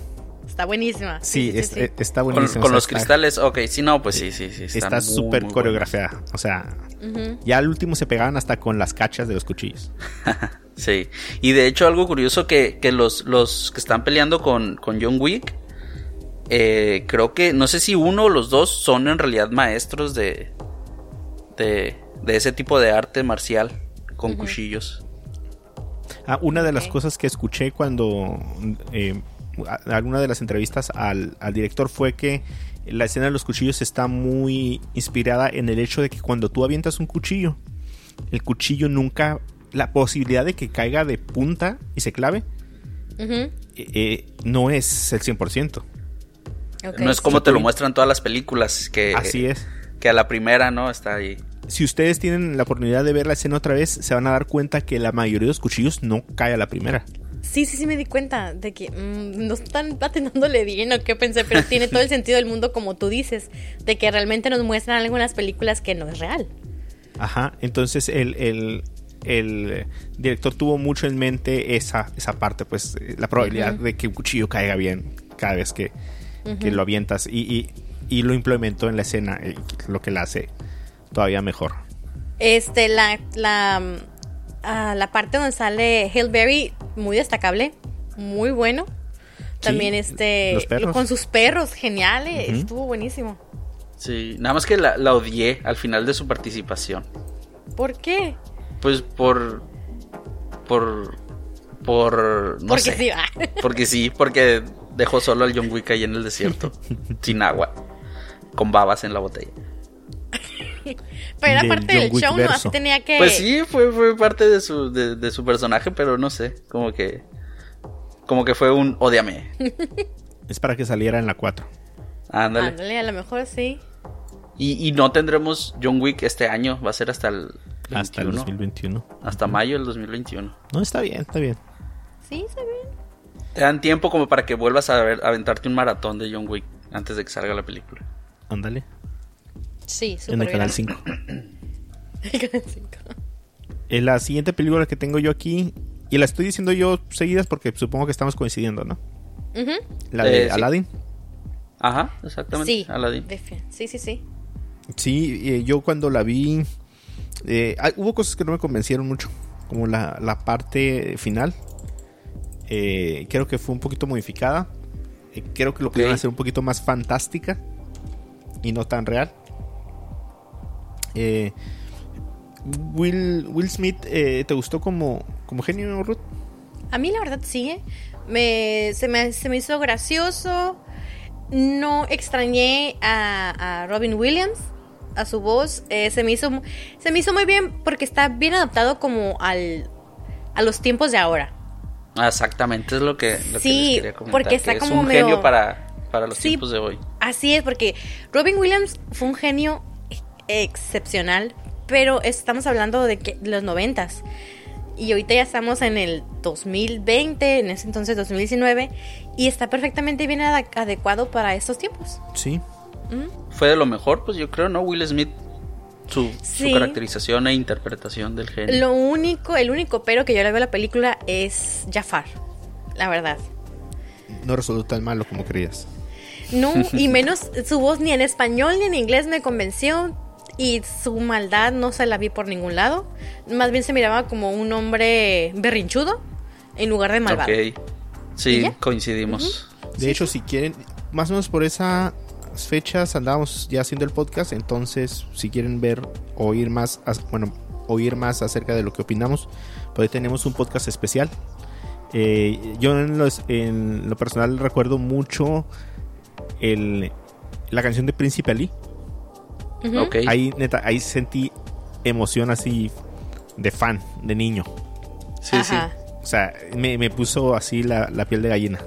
está buenísima. sí, es- está Con, buenísimo. con o sea, los está- cristales, ok, sí, no, pues sí, sí, sí. Está súper coreografiada. O sea, ya al último se pegaban hasta con las cachas de los cuchillos. Sí. Y de hecho, algo curioso que, que los, los que están peleando con, con John Wick. Eh, creo que, no sé si uno o los dos son en realidad maestros de, de, de ese tipo de arte marcial con cuchillos. Ah, una de las cosas que escuché cuando eh, alguna de las entrevistas al, al director fue que la escena de los cuchillos está muy inspirada en el hecho de que cuando tú avientas un cuchillo, el cuchillo nunca, la posibilidad de que caiga de punta y se clave, eh, eh, no es el 100%. No es como te lo muestran todas las películas, que, Así es. que a la primera, ¿no? Está ahí. Si ustedes tienen la oportunidad de ver la escena otra vez, se van a dar cuenta que la mayoría de los cuchillos no cae a la primera. Sí, sí, sí me di cuenta de que mm, no están atinándole bien o qué pensé, pero tiene todo el sentido del mundo como tú dices, de que realmente nos muestran algo en las películas que no es real. Ajá, entonces el, el- el director tuvo mucho en mente esa, esa parte, pues eh, la probabilidad de que un cuchillo caiga bien cada vez que, que lo avientas y, y- y lo implementó en la escena, eh, lo que la hace todavía mejor. Este, la, la, ah, la parte donde sale Hail Berry, muy destacable, muy bueno. También este, los perros. con sus perros, genial, eh, Ujú. estuvo buenísimo. Sí, nada más que la, la odié al final de su participación. ¿Por qué? Pues por. Por. Por. No Porque sé. sí, ah. Porque sí, porque dejó solo al John Wick ahí en el desierto. sin agua. Con babas en la botella. Pero era parte del show, ¿no? Así tenía que... Pues sí, fue, fue parte de su, de, de su personaje, pero no sé. Como que. Como que fue un odiame. Es para que saliera en la 4. Ándale. Ándale, a lo mejor sí. Y, y no tendremos John Wick este año. Va a ser hasta el. Hasta el 21, 2021. Hasta mayo del 2021. No, está bien, está bien. Sí, está bien. Te dan tiempo como para que vuelvas a ver, a aventarte un maratón de John Wick antes de que salga la película. Ándale. Sí, súper En el canal 5. El canal 5. En la siguiente película que tengo yo aquí, y la estoy diciendo yo seguidas porque supongo que estamos coincidiendo, ¿no? La de Eh, sí. Aladdin. Ajá, exactamente. Sí, Aladdin. sí, sí, sí. Sí, eh, yo cuando la vi, eh, ah, hubo cosas que no me convencieron mucho como la, la parte final. Eh, creo que fue un poquito modificada. Eh, creo que lo pudieron hacer un poquito más fantástica y no tan real. Eh, Will, Will Smith, eh, ¿te gustó como, como genio, Ruth? A mí la verdad sí, me, se, me, se me hizo gracioso. No extrañé a, a Robin Williams, a su voz. Eh, se, me hizo, se me hizo muy bien porque está bien adaptado como al, a los tiempos de ahora. Ah, Exactamente, es lo que, lo que Sí, les quería comentar. porque está que es como un medio- genio para, para los Sí. tiempos de hoy. Así es, porque Robin Williams fue un genio ex- excepcional, pero estamos hablando de, que, los noventas. Y ahorita ya estamos en el 2020, en ese entonces 2019, y está perfectamente bien adecuado para estos tiempos. Sí. Fue de lo mejor, pues yo creo, ¿no? Will Smith, su, caracterización e interpretación del genio. Lo único, el único pero que yo le veo a la película es Jafar, la verdad. No resultó tan malo como creías. No, y menos su voz ni en español ni en inglés me convenció. Y su maldad no se la vi por ningún lado. Más bien se miraba como un hombre berrinchudo en lugar de malvado. Ok. ¿Y Sí, coincidimos. De hecho, si quieren, más o menos por esas fechas andábamos ya haciendo el podcast, entonces si quieren ver, oír más, bueno, oír más acerca de lo que opinamos, pues ahí tenemos un podcast especial. Eh, yo en, los- en lo personal recuerdo mucho el, la canción de Príncipe Ali. Ahí, neta, ahí sentí emoción así de fan, de niño. Sí, sí. O sea, me, me puso así la, la piel de gallina.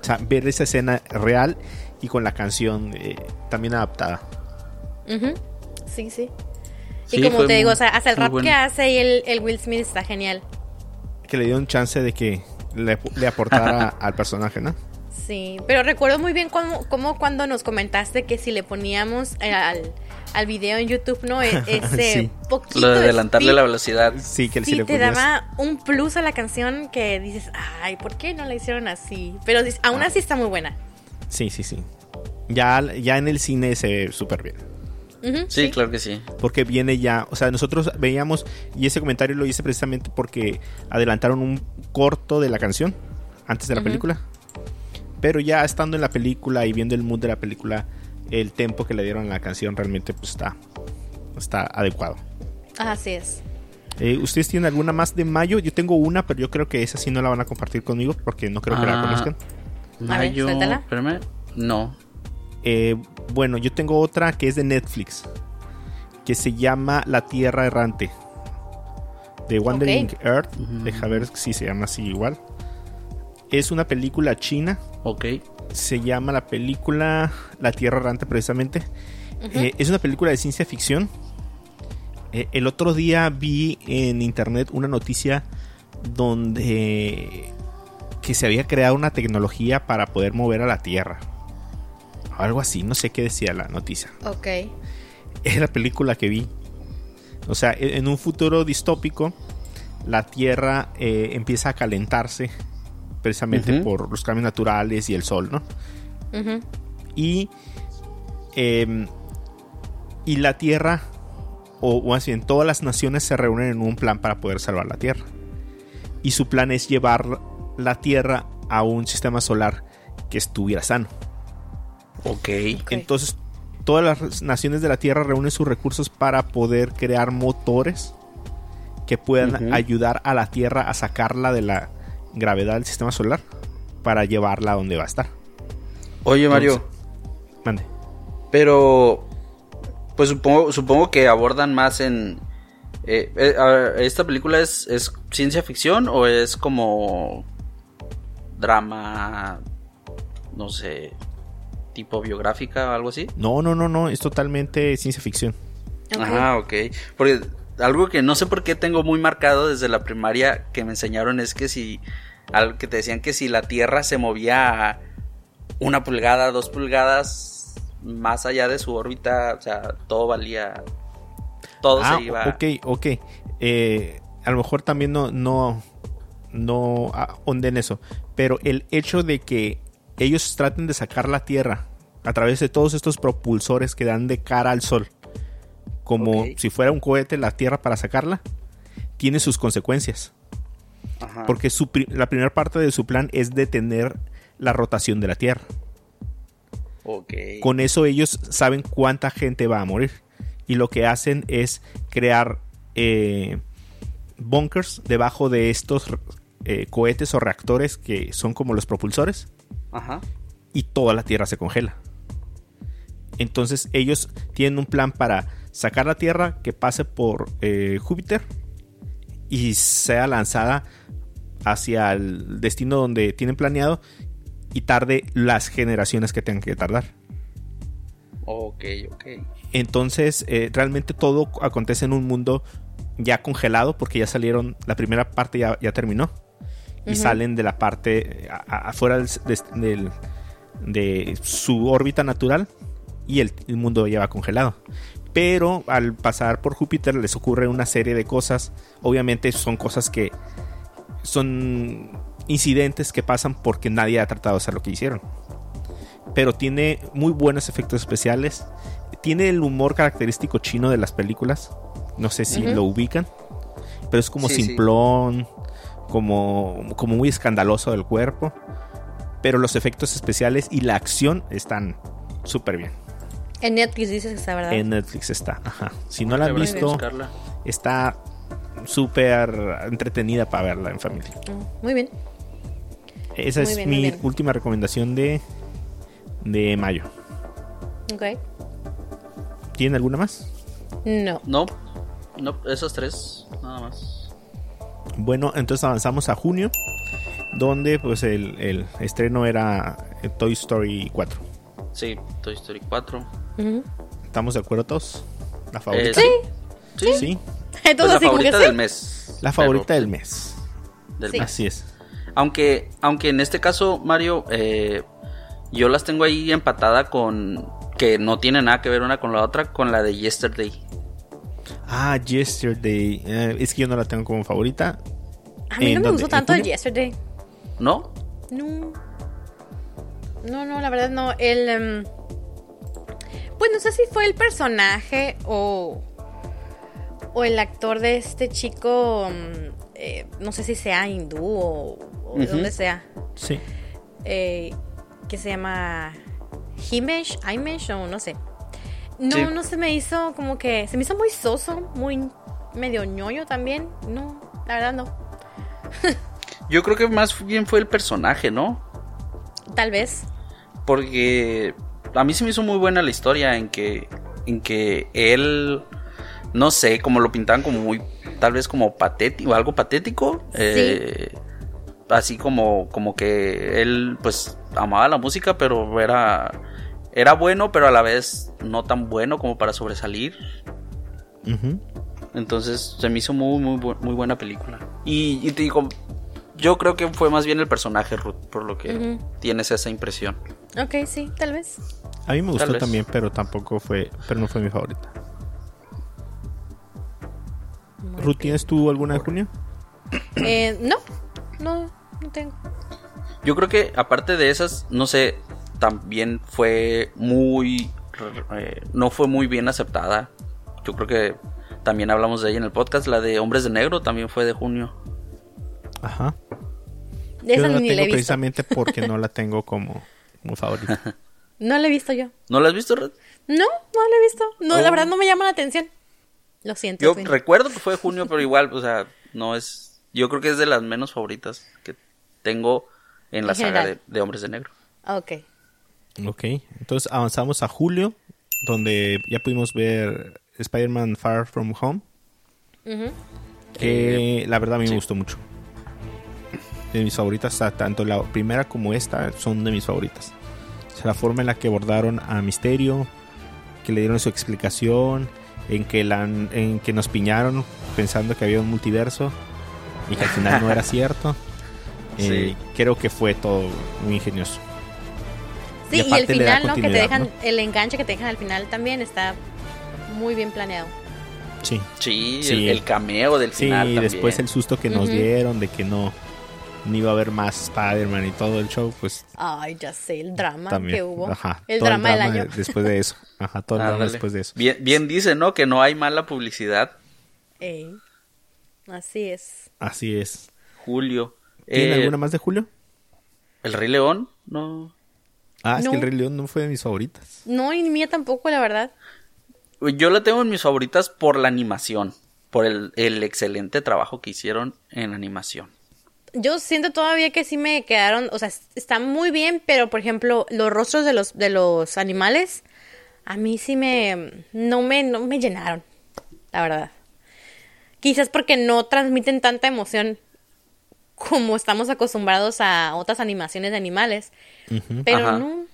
O sea, ver esa escena real y con la canción eh, también adaptada. Ujú. Sí, sí. Sí, y como fue te digo, muy- o sea, hasta el rap bueno. que hace y el, el Will Smith está genial. Que le dieron chance de que le, le aportara al personaje, ¿no? Sí, pero recuerdo muy bien cómo, cómo cuando nos comentaste que si le poníamos eh, al, al video en YouTube, ¿no? E- Ese Sí. poquito Lo de adelantarle speed, la velocidad. Sí, que Sí, si le te ponías- daba un plus a la canción que dices, ay, ¿por qué no la hicieron así? Pero aún Ah. así está muy buena. Sí, sí, sí. Ya, ya en el cine se ve súper bien. Sí, claro que sí. Porque viene ya, o sea, nosotros veíamos, y ese comentario lo hice precisamente porque adelantaron un corto de la canción antes de la película. Pero ya estando en la película y viendo el mood de la película, el tempo que le dieron a la canción realmente pues está, está adecuado. Así es. Eh, ¿Ustedes tienen alguna más de mayo? Yo tengo una, pero yo creo que esa sí no la van a compartir conmigo porque no creo que la Ah. A ver, espérame. No. Eh, bueno, yo tengo otra que es de Netflix, que se llama La Tierra Errante. De Wandering. Earth. Deja ver si se llama así igual. Es una película china. Ok. Se llama la película La Tierra Errante precisamente. Eh, es una película de ciencia ficción. Eh, el otro día vi en internet una noticia donde que se había creado una tecnología para poder mover a la Tierra. Algo así, no sé qué decía la noticia. Ok. Es la película que vi. O sea, e- en un futuro distópico, la Tierra eh, empieza a calentarse precisamente por los cambios naturales y el sol, ¿no? Y em, y la Tierra o más bien todas las naciones se reúnen en un plan para poder salvar la Tierra y su plan es llevar la Tierra a un sistema solar que estuviera sano Ok. Ok. entonces todas las naciones de la Tierra reúnen sus recursos para poder crear motores que puedan ayudar a la Tierra a sacarla de la gravedad del sistema solar para llevarla a donde va a estar Oye, Mario, Entonces- Mande. pero pues supongo, supongo que abordan más en... eh, eh, ¿Esta película es, es ciencia ficción o es como drama, no sé, tipo biográfica o algo así? No, no, no, no, es totalmente ciencia ficción. Ok. Ajá, ok. Porque algo que no sé por qué tengo muy marcado desde la primaria que me enseñaron es que si, algo que te decían que si la Tierra se movía a una pulgada, dos pulgadas más allá de su órbita, o sea, todo valía, todo ah, se iba. ok, ok. Eh, a lo mejor también no, no, no ahondé en eso. Pero el hecho de que ellos traten de sacar la Tierra a través de todos estos propulsores que dan de cara al Sol, como si fuera un cohete la Tierra para sacarla, tiene sus consecuencias. Ajá. Porque su la primera parte de su plan es detener la rotación de la Tierra. Ok. Con eso ellos saben cuánta gente va a morir. Y lo que hacen es crear eh, bunkers debajo de estos eh, cohetes o reactores que son como los propulsores. Ajá. Y toda la Tierra se congela. Entonces ellos tienen un plan para sacar la Tierra que pase por eh, Júpiter y sea lanzada hacia el destino donde tienen planeado y tarde las generaciones que tengan que tardar. Ok, ok. Entonces, eh, realmente todo acontece en un mundo ya congelado porque ya salieron, la primera parte ya, ya terminó. Y salen de la parte a- afuera del, de, del- de su órbita natural y el, el mundo ya va congelado. Pero al pasar por Júpiter les ocurre una serie de cosas. Obviamente son cosas que son incidentes que pasan porque nadie ha tratado de hacer lo que hicieron. Pero tiene muy buenos efectos especiales. Tiene el humor característico chino de las películas. No sé si lo ubican. Pero es como Sí, sí. Como, como muy escandaloso del cuerpo. Pero los efectos especiales y la acción están súper bien. En Netflix dices que está, ¿verdad? En Netflix está. Ajá. Si no la han visto, está súper entretenida para verla en familia. Mm, Muy bien. Esa Muy es bien, mi bien. última recomendación de, de mayo. Ok. ¿Tienen alguna más? No. No, no, esos tres, nada más. Bueno, entonces avanzamos a junio, donde pues el, el estreno era Toy Story 4. Sí, Toy Story 4. Ujú. ¿Estamos de acuerdo todos? ¿La favorita? Eh, Sí. Sí, Sí, Pues la favorita sí. del mes. la favorita del mes. Del Sí. mes. Así es. Aunque, aunque en este caso, Mario, eh, yo las tengo ahí empatada con que no tiene nada que ver una con la otra, con la de Yesterday. Ah, Yesterday. Eh, es que yo no la tengo como favorita. A mí ¿En no me dónde? gustó ¿En tanto el? Yesterday. ¿No? No. No, no, la verdad no. El. em, pues no sé si fue el personaje o. O el actor de este chico. mm, eh, no sé si sea hindú o, o de donde sea. Sí. eh, que se llama Himesh, Imesh o no sé. No, Sí. no se me hizo como que. Se me hizo muy soso, muy medio ñoño también. No, la verdad no. Yo creo que más bien fue el personaje, ¿no? Tal vez. Porque a mí se me hizo muy buena la historia en que, en que él, no sé, como lo pintaban como muy, tal vez como patético, algo patético. eh, así como, como que él, pues, amaba la música, pero era, era bueno, pero a la vez no tan bueno como para sobresalir. Entonces se me hizo muy, muy, bu- muy buena película. Y, y te digo, yo creo que fue más bien el personaje, Ruth, por lo que tienes esa impresión. Ok, sí, tal vez. A mí me gustó también, pero tampoco fue, pero no fue mi favorita. Muy Ruth, ¿tienes tú alguna de junio? Eh, no, no, no tengo. Yo creo que aparte de esas, no sé, también fue muy... eh, no fue muy bien aceptada. Yo creo que también hablamos de ella en el podcast. La de Hombres de Negro también fue de junio. Ajá. Esa yo no la ni la tengo he visto. precisamente porque no la tengo como, como favorita. No la he visto yo. ¿No la has visto, Red? No, no la he visto. No, Oh. la verdad no me llama la atención. Lo siento. Yo recuerdo que fue de junio, pero igual, o sea, no es... Yo creo que es de las menos favoritas que tengo en la En saga de, de Hombres de Negro. Ok. Ok, entonces avanzamos a julio, donde ya pudimos ver Spider-Man Far From Home, que la verdad a mí sí. me gustó mucho. De mis favoritas, ta- tanto la primera como esta son de mis favoritas. O sea, la forma en la que abordaron a Misterio, que le dieron su explicación, en que, la, en que nos piñaron pensando que había un multiverso y que al final no era cierto. Eh, Sí. Creo que fue todo muy ingenioso. Sí, Y y, el final, ¿no? Que te dejan, el enganche que te dejan al final también está muy bien planeado. Sí. Sí, Sí. El, el cameo del Sí, final y también. después el susto que nos dieron de que no, no iba a haber más Spider-Man y todo el show, pues Ay, ya sé, el drama también. que hubo. Ajá, el todo drama del drama año. de- después de eso. Ajá, todo el drama después de eso. Bien, bien dice, ¿no? Que no hay mala publicidad. Ey. Así es. Así es. Julio. ¿Tiene Eh, alguna más de Julio? ¿El Rey León? No. Ah, es no. que el Rey León no fue de mis favoritas. No, y mía tampoco, la verdad. Yo la tengo en mis favoritas por la animación. Por el, el excelente trabajo que hicieron en animación. Yo siento todavía que sí me quedaron, o sea, está muy bien, pero por ejemplo, los rostros de los de los animales a mí sí me no me no me llenaron, la verdad. Quizás porque no transmiten tanta emoción como estamos acostumbrados a otras animaciones de animales. Pero Ajá. no.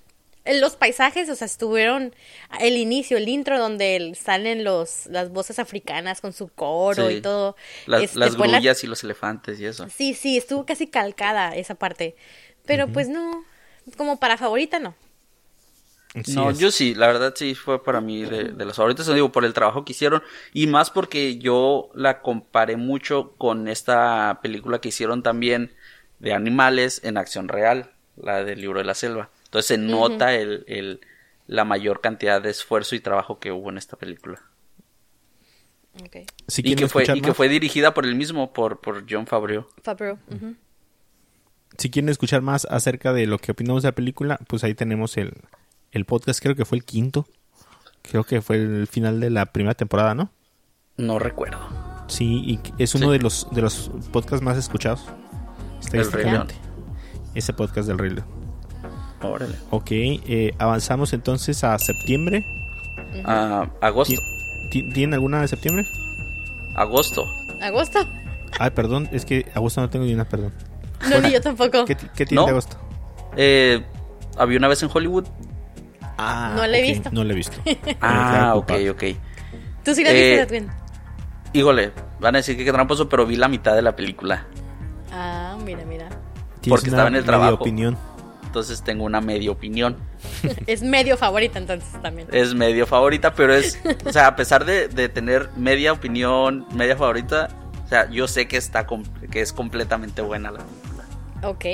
Los paisajes, o sea, estuvieron el inicio, el intro donde salen los las voces africanas con su coro Sí. y todo. Las, Este, las la- grullas y los elefantes y eso. Sí, sí, estuvo casi calcada esa parte. Pero pues no, como para favorita no. No, es. yo sí, la verdad sí fue para mí de, de las favoritas, digo, por el trabajo que hicieron y más porque yo la comparé mucho con esta película que hicieron también de animales en acción real, la del libro de la selva. Entonces se nota el, el, la mayor cantidad de esfuerzo y trabajo que hubo en esta película. Okay. Si y que fue, y que fue dirigida por el mismo, por, por John Favreau. Favreau, ujú. si quieren escuchar más acerca de lo que opinamos de la película, pues ahí tenemos el, el podcast, creo que fue el quinto. Creo que fue el final de la primera temporada, ¿no? No recuerdo. Sí, y es uno Sí. de los de los podcasts más escuchados. Estadísticamente. Ese podcast del Rey León. Órale. Ok, eh, avanzamos entonces a septiembre. Ah, agosto. ¿Ti- ti- ¿Tienen alguna de septiembre? Agosto. ¿Agosto? Ay, perdón, es que agosto no tengo ni una, perdón. No, ni yo tampoco. ¿Qué, ti- qué tiene ¿No? de agosto? Eh, había una vez en Hollywood. Ah, No la he visto. No la he visto. Ah, ok, ok. Tú sí la Eh, viste, Edwin. Híjole, van a decir que qué tramposo, pero vi la mitad de la película. Ah, mira, mira. Porque estaba en el trabajo. opinión. Entonces tengo una media opinión. es medio favorita entonces también. Es medio favorita, pero es, o sea, a pesar de, de tener media opinión, media favorita, o sea, yo sé que está que es completamente buena la película. Ok.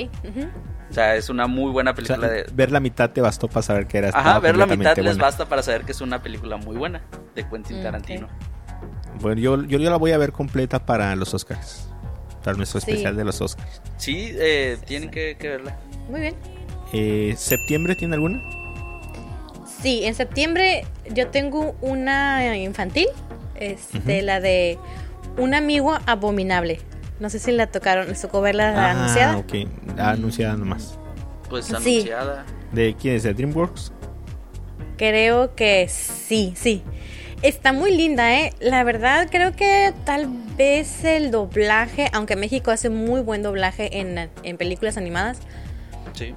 O sea, es una muy buena O sea, película de... ver la mitad te bastó para saber que era Ajá, ver la mitad les basta para saber que es una película muy buena de Quentin Tarantino. Bueno, yo, yo, yo la voy a ver completa para los Oscars. Para nuestro Sí. especial de los Oscars. Sí, eh, tienen que, que verla. Muy bien. Eh, ¿Septiembre tiene alguna? Sí, en septiembre yo tengo una infantil, este, la de un amigo abominable. No sé si la tocaron, les tocó verla ah, anunciada. ok. La anunciada nomás. Pues Sí. anunciada. ¿De quién es? ¿De DreamWorks? Creo que sí, sí. Está muy linda, ¿eh? La verdad, creo que tal vez el doblaje, aunque México hace muy buen doblaje en, en películas animadas, Sí.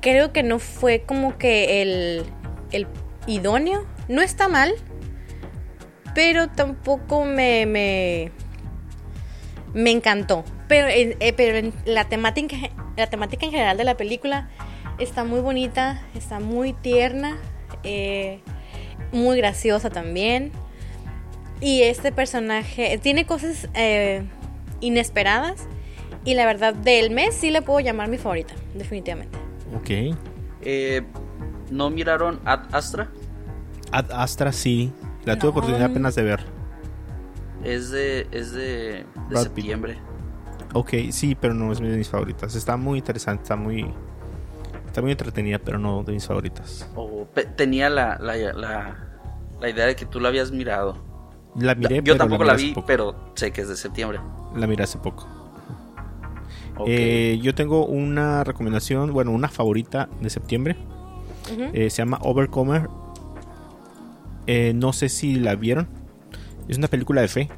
creo que no fue como que el, el idóneo. No está mal, pero tampoco me, me, me encantó. Pero, en- eh, pero en la, temática, la temática en general de la película está muy bonita, está muy tierna, eh, muy graciosa también. Y este personaje tiene cosas eh, inesperadas. Y la verdad, del mes sí le puedo llamar mi favorita, definitivamente. Ok. Eh, ¿No miraron Ad Astra? Ad Astra sí. La tuve oportunidad apenas de ver. Es de, es de, de septiembre. Ok, sí, pero no es de mis favoritas. Está muy interesante, está muy... Está muy entretenida, pero no de mis favoritas. O pe- tenía la, la, la, la idea de que tú la habías mirado. La miré, Yo pero tampoco la vi, pero sé que es de septiembre. La miré hace poco. Eh, yo tengo una recomendación, bueno, una favorita de septiembre. Eh, se llama Overcomer. Eh, no sé si la vieron. Es una película de fe.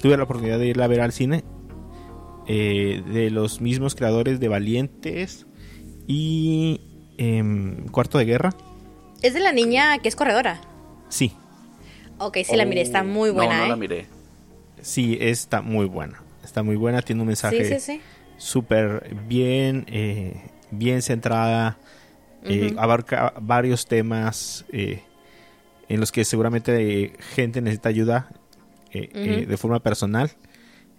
Tuve la oportunidad de irla a ver al cine. Eh, de los mismos creadores de Valientes y em, Cuarto de Guerra. Es de la niña que es corredora. Sí, Ok, sí la miré, está Oh, muy buena, No, no ¿eh? la miré. sí, está muy buena. Está muy buena, tiene un mensaje Sí, sí, sí. súper bien, eh, bien centrada, eh, abarca varios temas eh, en los que seguramente eh, gente necesita ayuda eh, eh, de forma personal.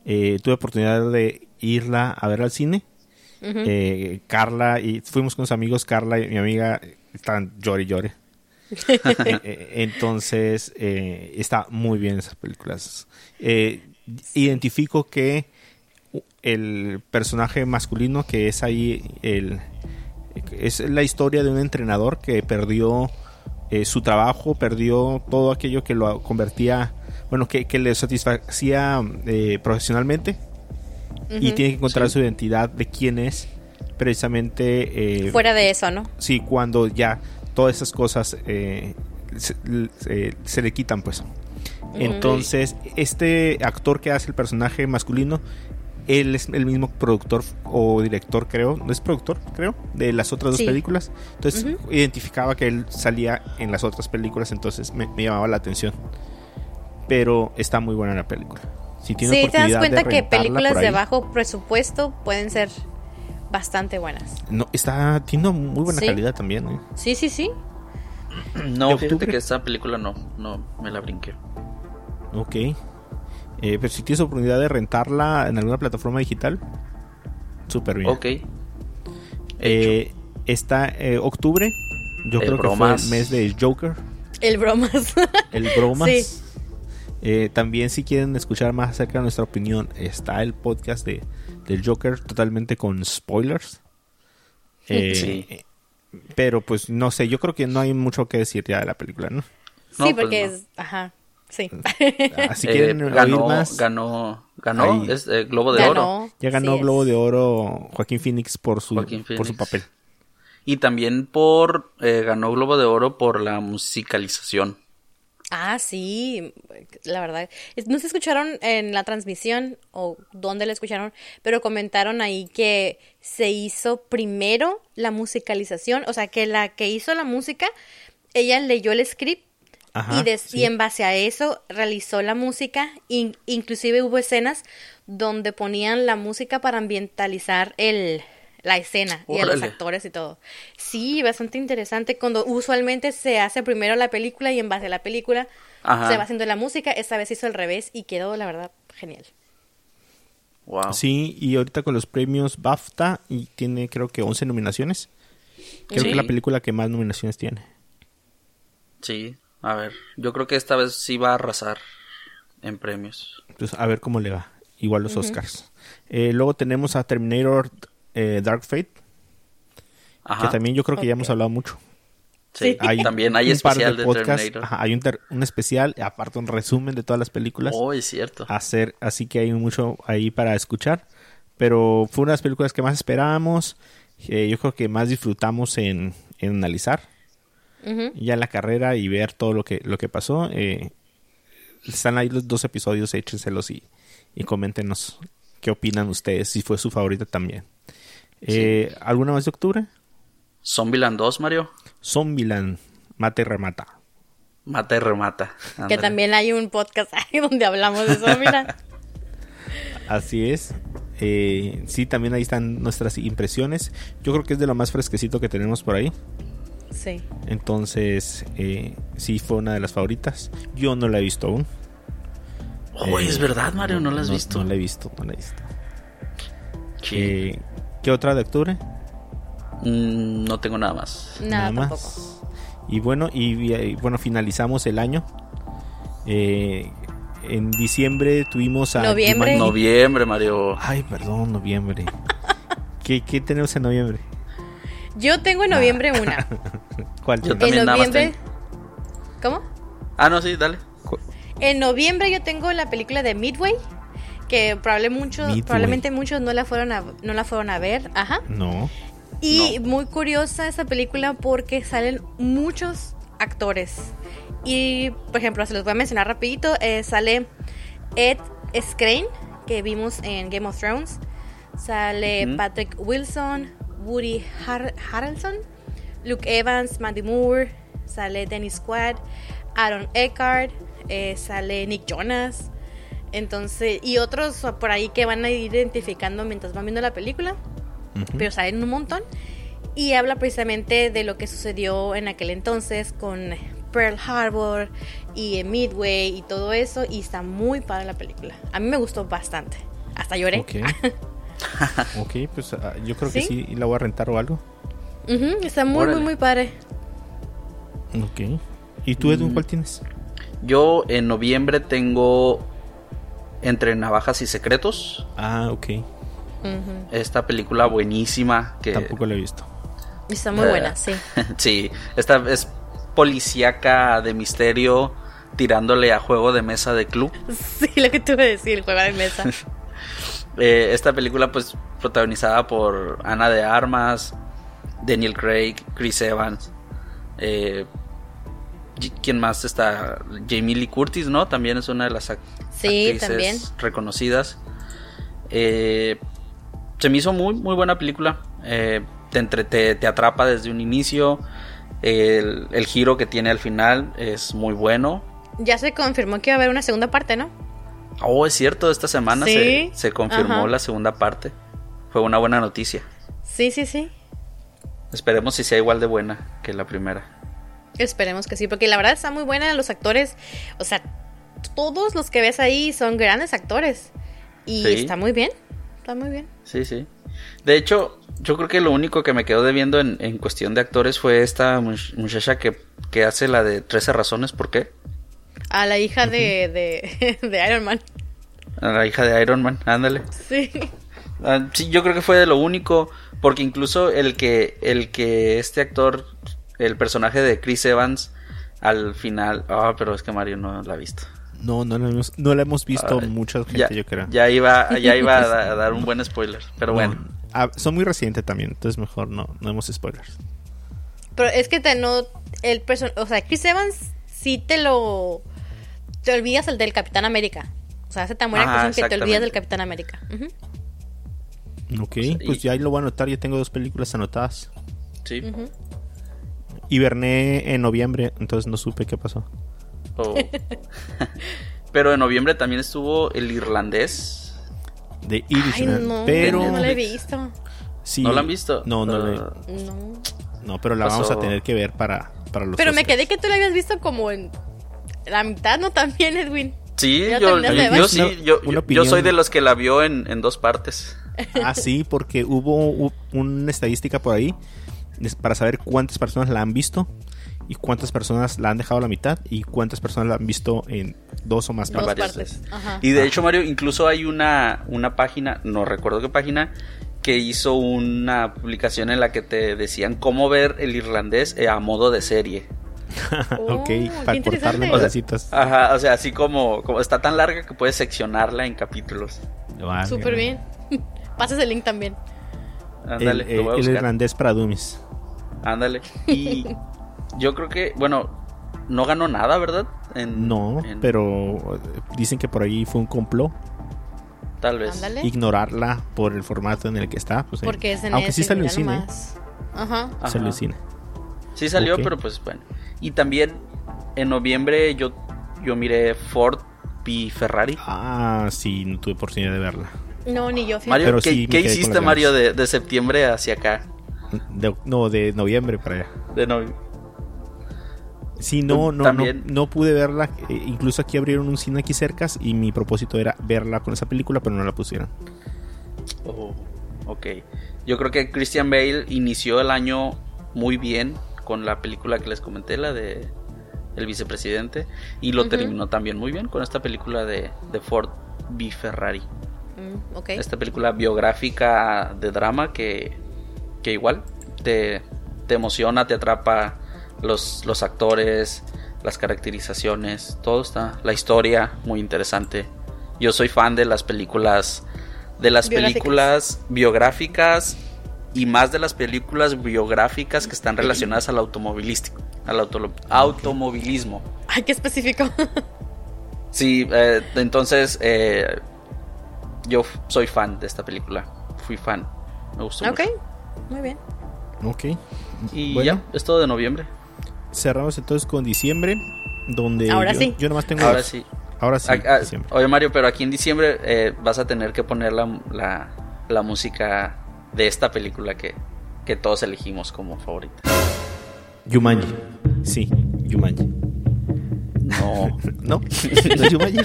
Eh, tuve oportunidad de irla a ver al cine. Carla y fuimos con sus amigos, Carla y mi amiga están llore y llore. Entonces, está muy bien esas películas. Identifico que el personaje masculino que es ahí el es la historia de un entrenador que perdió eh, su trabajo, perdió todo aquello que lo convertía, bueno, que, le satisfacía eh, profesionalmente y tiene que encontrar su identidad de quién es precisamente... Eh, Fuera de eso, ¿no? Sí, cuando ya todas esas cosas se, le quitan, pues. Entonces, este actor que hace el personaje masculino él es el mismo productor o director, creo, no es productor, creo, de las otras dos películas. Entonces identificaba que él salía en las otras películas, entonces me, llamaba la atención. Pero está muy buena la película. Si sí, te das cuenta que películas de bajo presupuesto pueden ser bastante buenas. No, está tiene muy buena calidad también. ¿eh? Sí, sí, sí. No, fíjate que esta película no, no me la brinqué. Ok. Eh, pero si tienes oportunidad de rentarla en alguna plataforma digital, súper bien. Ok. Eh, está eh, octubre, yo creo que fue el mes de Joker. El bromas. El bromas. Sí. también si quieren escuchar más acerca de nuestra opinión, está el podcast de, del Joker totalmente con spoilers. sí. Pero pues no sé, yo creo que no hay mucho que decir ya de la película, ¿no? Sí, pues porque es... Ajá. Sí. Así que eh, ganó, más. Ganó, ganó es, eh, Globo de Oro. Ya ganó Globo de Oro Joaquín Phoenix por su, por su papel. Y también por eh, ganó Globo de Oro por la musicalización. Ah, sí, la verdad. No se escucharon en la transmisión o dónde la escucharon, pero comentaron ahí que se hizo primero la musicalización, o sea, que la que hizo la música, ella leyó el script y, en base a eso realizó la música, inclusive hubo escenas donde ponían la música para ambientalizar el, la escena y a los actores y todo. Sí, bastante interesante. Cuando usualmente se hace primero la película y en base a la película se va haciendo la música, esta vez hizo al revés y quedó, la verdad, genial. Wow. Sí, y ahorita con los premios BAFTA y tiene creo que 11 nominaciones. Creo que es la película que más nominaciones tiene. Sí, a ver, yo creo que esta vez sí va a arrasar en premios. Pues a ver cómo le va. Igual los Oscars. Eh, luego tenemos a Terminator eh, Dark Fate. Que también yo creo que ya hemos hablado mucho. Sí, también hay especial de, Terminator. hay un, especial, aparte un resumen de todas las películas. Oh, es cierto. Hacer, así que hay mucho ahí para escuchar. Pero fue una de las películas que más esperábamos. Eh, yo creo que más disfrutamos en, en analizar ya la carrera y ver todo lo que, lo que pasó. Eh, están ahí los dos episodios, échenselos y, y coméntenos qué opinan ustedes, si fue su favorita también. Eh, ¿Alguna más de octubre? Zombieland 2, Mario. Zombieland, mata y remata. Mata y remata. Que también hay un podcast ahí donde hablamos de Zombieland. Así es. Eh, sí, también ahí están nuestras impresiones. Yo creo que es de lo más fresquecito que tenemos por ahí. Sí. Entonces, eh, sí fue una de las favoritas. Yo no la he visto aún. Oh, es verdad, Mario, no, la has visto. No la he visto, no la he visto. ¿Qué, ¿qué otra de octubre? Mm, no tengo nada más. Nada, más. Y bueno, y, bueno, finalizamos el año. Eh, en diciembre tuvimos a... Noviembre. Noviembre, Mario. Ay, perdón, noviembre. ¿Qué, ¿Qué tenemos en noviembre? Yo tengo en noviembre una. ¿Cuál? Yo en noviembre. ¿Cómo? Ah, no, sí, dale. En noviembre yo tengo la película de Midway, que probablemente muchos no la fueron a, no la fueron a ver, ajá. No. Y muy curiosa esa película porque salen muchos actores. Y, por ejemplo, se los voy a mencionar rapidito, eh, sale Ed Skrein, que vimos en Game of Thrones. Sale Patrick Wilson, Woody Harrelson, Luke Evans, Mandy Moore, sale Dennis Quaid, Aaron Eckhart, eh, sale Nick Jonas. Entonces, y otros por ahí que van a ir identificando mientras van viendo la película. Pero salen un montón. Y habla precisamente de lo que sucedió en aquel entonces con Pearl Harbor y Midway y todo eso. Y está muy padre la película. A mí me gustó bastante. Hasta lloré. ok, pues ah, yo creo que sí la voy a rentar o algo. está muy, muy, muy padre. Ok. ¿Y tú, Edwin, mm. cuál tienes? Yo en noviembre tengo Entre Navajas y Secretos. Ah, ok. Esta película buenísima que... Tampoco lo he visto. Está muy Eh, buena, sí. sí, esta es policíaca de misterio tirándole a juego de mesa de club. Sí, lo que iba a decir, el juego de mesa. Eh, esta película pues protagonizada por Ana de Armas, Daniel Craig, Chris Evans. Eh, ¿Quién más está? Jamie Lee Curtis, ¿no? También es una de las ac- Sí, actrices también. reconocidas. Eh, se me hizo muy, muy buena película. Eh, te, entre- te, te atrapa desde un inicio. El, el giro que tiene al final es muy bueno. Ya se confirmó que iba a haber una segunda parte, ¿no? Oh, es cierto, esta semana Sí. se, se confirmó Ajá. la segunda parte. Fue una buena noticia. Sí, sí, sí. Esperemos si sea igual de buena que la primera. Esperemos que sí, porque la verdad está muy buena los actores. O sea, todos los que ves ahí son grandes actores. Y Sí. está muy bien. Está muy bien. Sí, sí. De hecho, yo creo que lo único que me quedó debiendo en, en cuestión de actores fue esta much- muchacha que, que hace la de 13 razones por qué. A la hija de, de, de Iron Man. A La hija de Iron Man, ándale. Sí. Ah, sí, yo creo que fue de lo único, porque incluso el que, el que este actor, el personaje de Chris Evans, al final, ah, pero es que Mario no la ha visto. No, no la hemos, no la hemos visto Ay, mucha gente, ya, yo creo. ya iba, ya iba a, da- a dar un buen spoiler, pero No, bueno. ah, son muy recientes también, entonces mejor no, no hemos spoilers. Pero es que te no. El person o sea, Chris Evans sí te lo. Te olvidas el del Capitán América. O sea, hace tan buena Ajá, actuación que te olvidas del. Capitán América. Ujú. Ok, y- pues ya ahí lo voy a anotar, yo tengo dos películas anotadas. Sí. Ujú. Hiberné en noviembre, entonces no supe qué pasó. Oh. pero en noviembre también estuvo el irlandés. De Ay, Irishman, no, pero... no la he visto. sí, ¿No la han visto? No, no, la he- Ah, No. no, pero la pasó? vamos a tener que ver para, para los Pero me quedé que tú la habías visto como en la mitad, ¿no? También, Edwin. Sí, ¿Ya yo, yo- sí, yo, soy de los que la vio en, en dos partes. Ah, sí, porque hubo una estadística por ahí para saber cuántas personas la han visto y cuántas personas la han dejado a la mitad y cuántas personas la han visto en dos o más Dos partes. varias partes. Y de hecho, Mario, incluso hay una, una página, no recuerdo qué página, que hizo una publicación en la que te decían cómo ver el irlandés eh, a modo de serie. Oh, ok, para cortarle O sea, pedacitos. Ajá, o sea, así como, como está tan larga que puedes seccionarla en capítulos. Válgame. Súper bien. Pasas el link también. Ándale, el, lo voy a el buscar. irlandés para Dummies. Ándale. Y yo creo que, bueno, no ganó nada, ¿verdad? En- No, en- pero eh, dicen que por ahí fue un complot Tal vez. Ándale. ignorarla por el formato en el que está. pues. Porque es en Aunque sí salió en cine. ¿eh? Ajá. Ajá. Salió en cine. Sí salió, pero pues bueno. Y también en noviembre yo, yo miré Ford v Ferrari. Ah, sí, no tuve oportunidad de verla. No, ni yo. Mario, Pero ¿qué, sí hiciste, Mario, de, de septiembre hacia acá? De- no, de noviembre para allá. De novio. Sí, no, no, no, no pude verla. eh, incluso aquí abrieron un cine aquí cerca y mi propósito era verla con esa película, pero no la pusieron. Oh, ok. Yo creo que Christian Bale inició el año muy bien con la película que les comenté, la de El vicepresidente, y lo terminó también muy bien con esta película de, de Ford v Ferrari. Mm. Esta película biográfica de drama que, que igual te, te emociona, te atrapa los, los actores, las caracterizaciones, todo está, la historia muy interesante. Yo soy fan de las películas, de las Biográficas. películas biográficas y más de las películas biográficas que están relacionadas al automovilístico, al auto- automovilismo. Ay, qué específico. Sí, eh, entonces eh, yo soy fan de esta película. Fui fan. Me gustó ok. mucho. Muy bien. Ok. Y Bueno. ya, es todo de noviembre. Cerramos entonces con diciembre, donde Ahora yo, sí. yo nomás tengo... Ahora sí. Ahora sí, Ah, oye Mario, pero aquí en diciembre eh, vas a tener que poner la, la, la música de esta película que, que todos elegimos como favorita. Yumanji. Sí, Yumanji. No. ¿No? ¿No es Yumanji?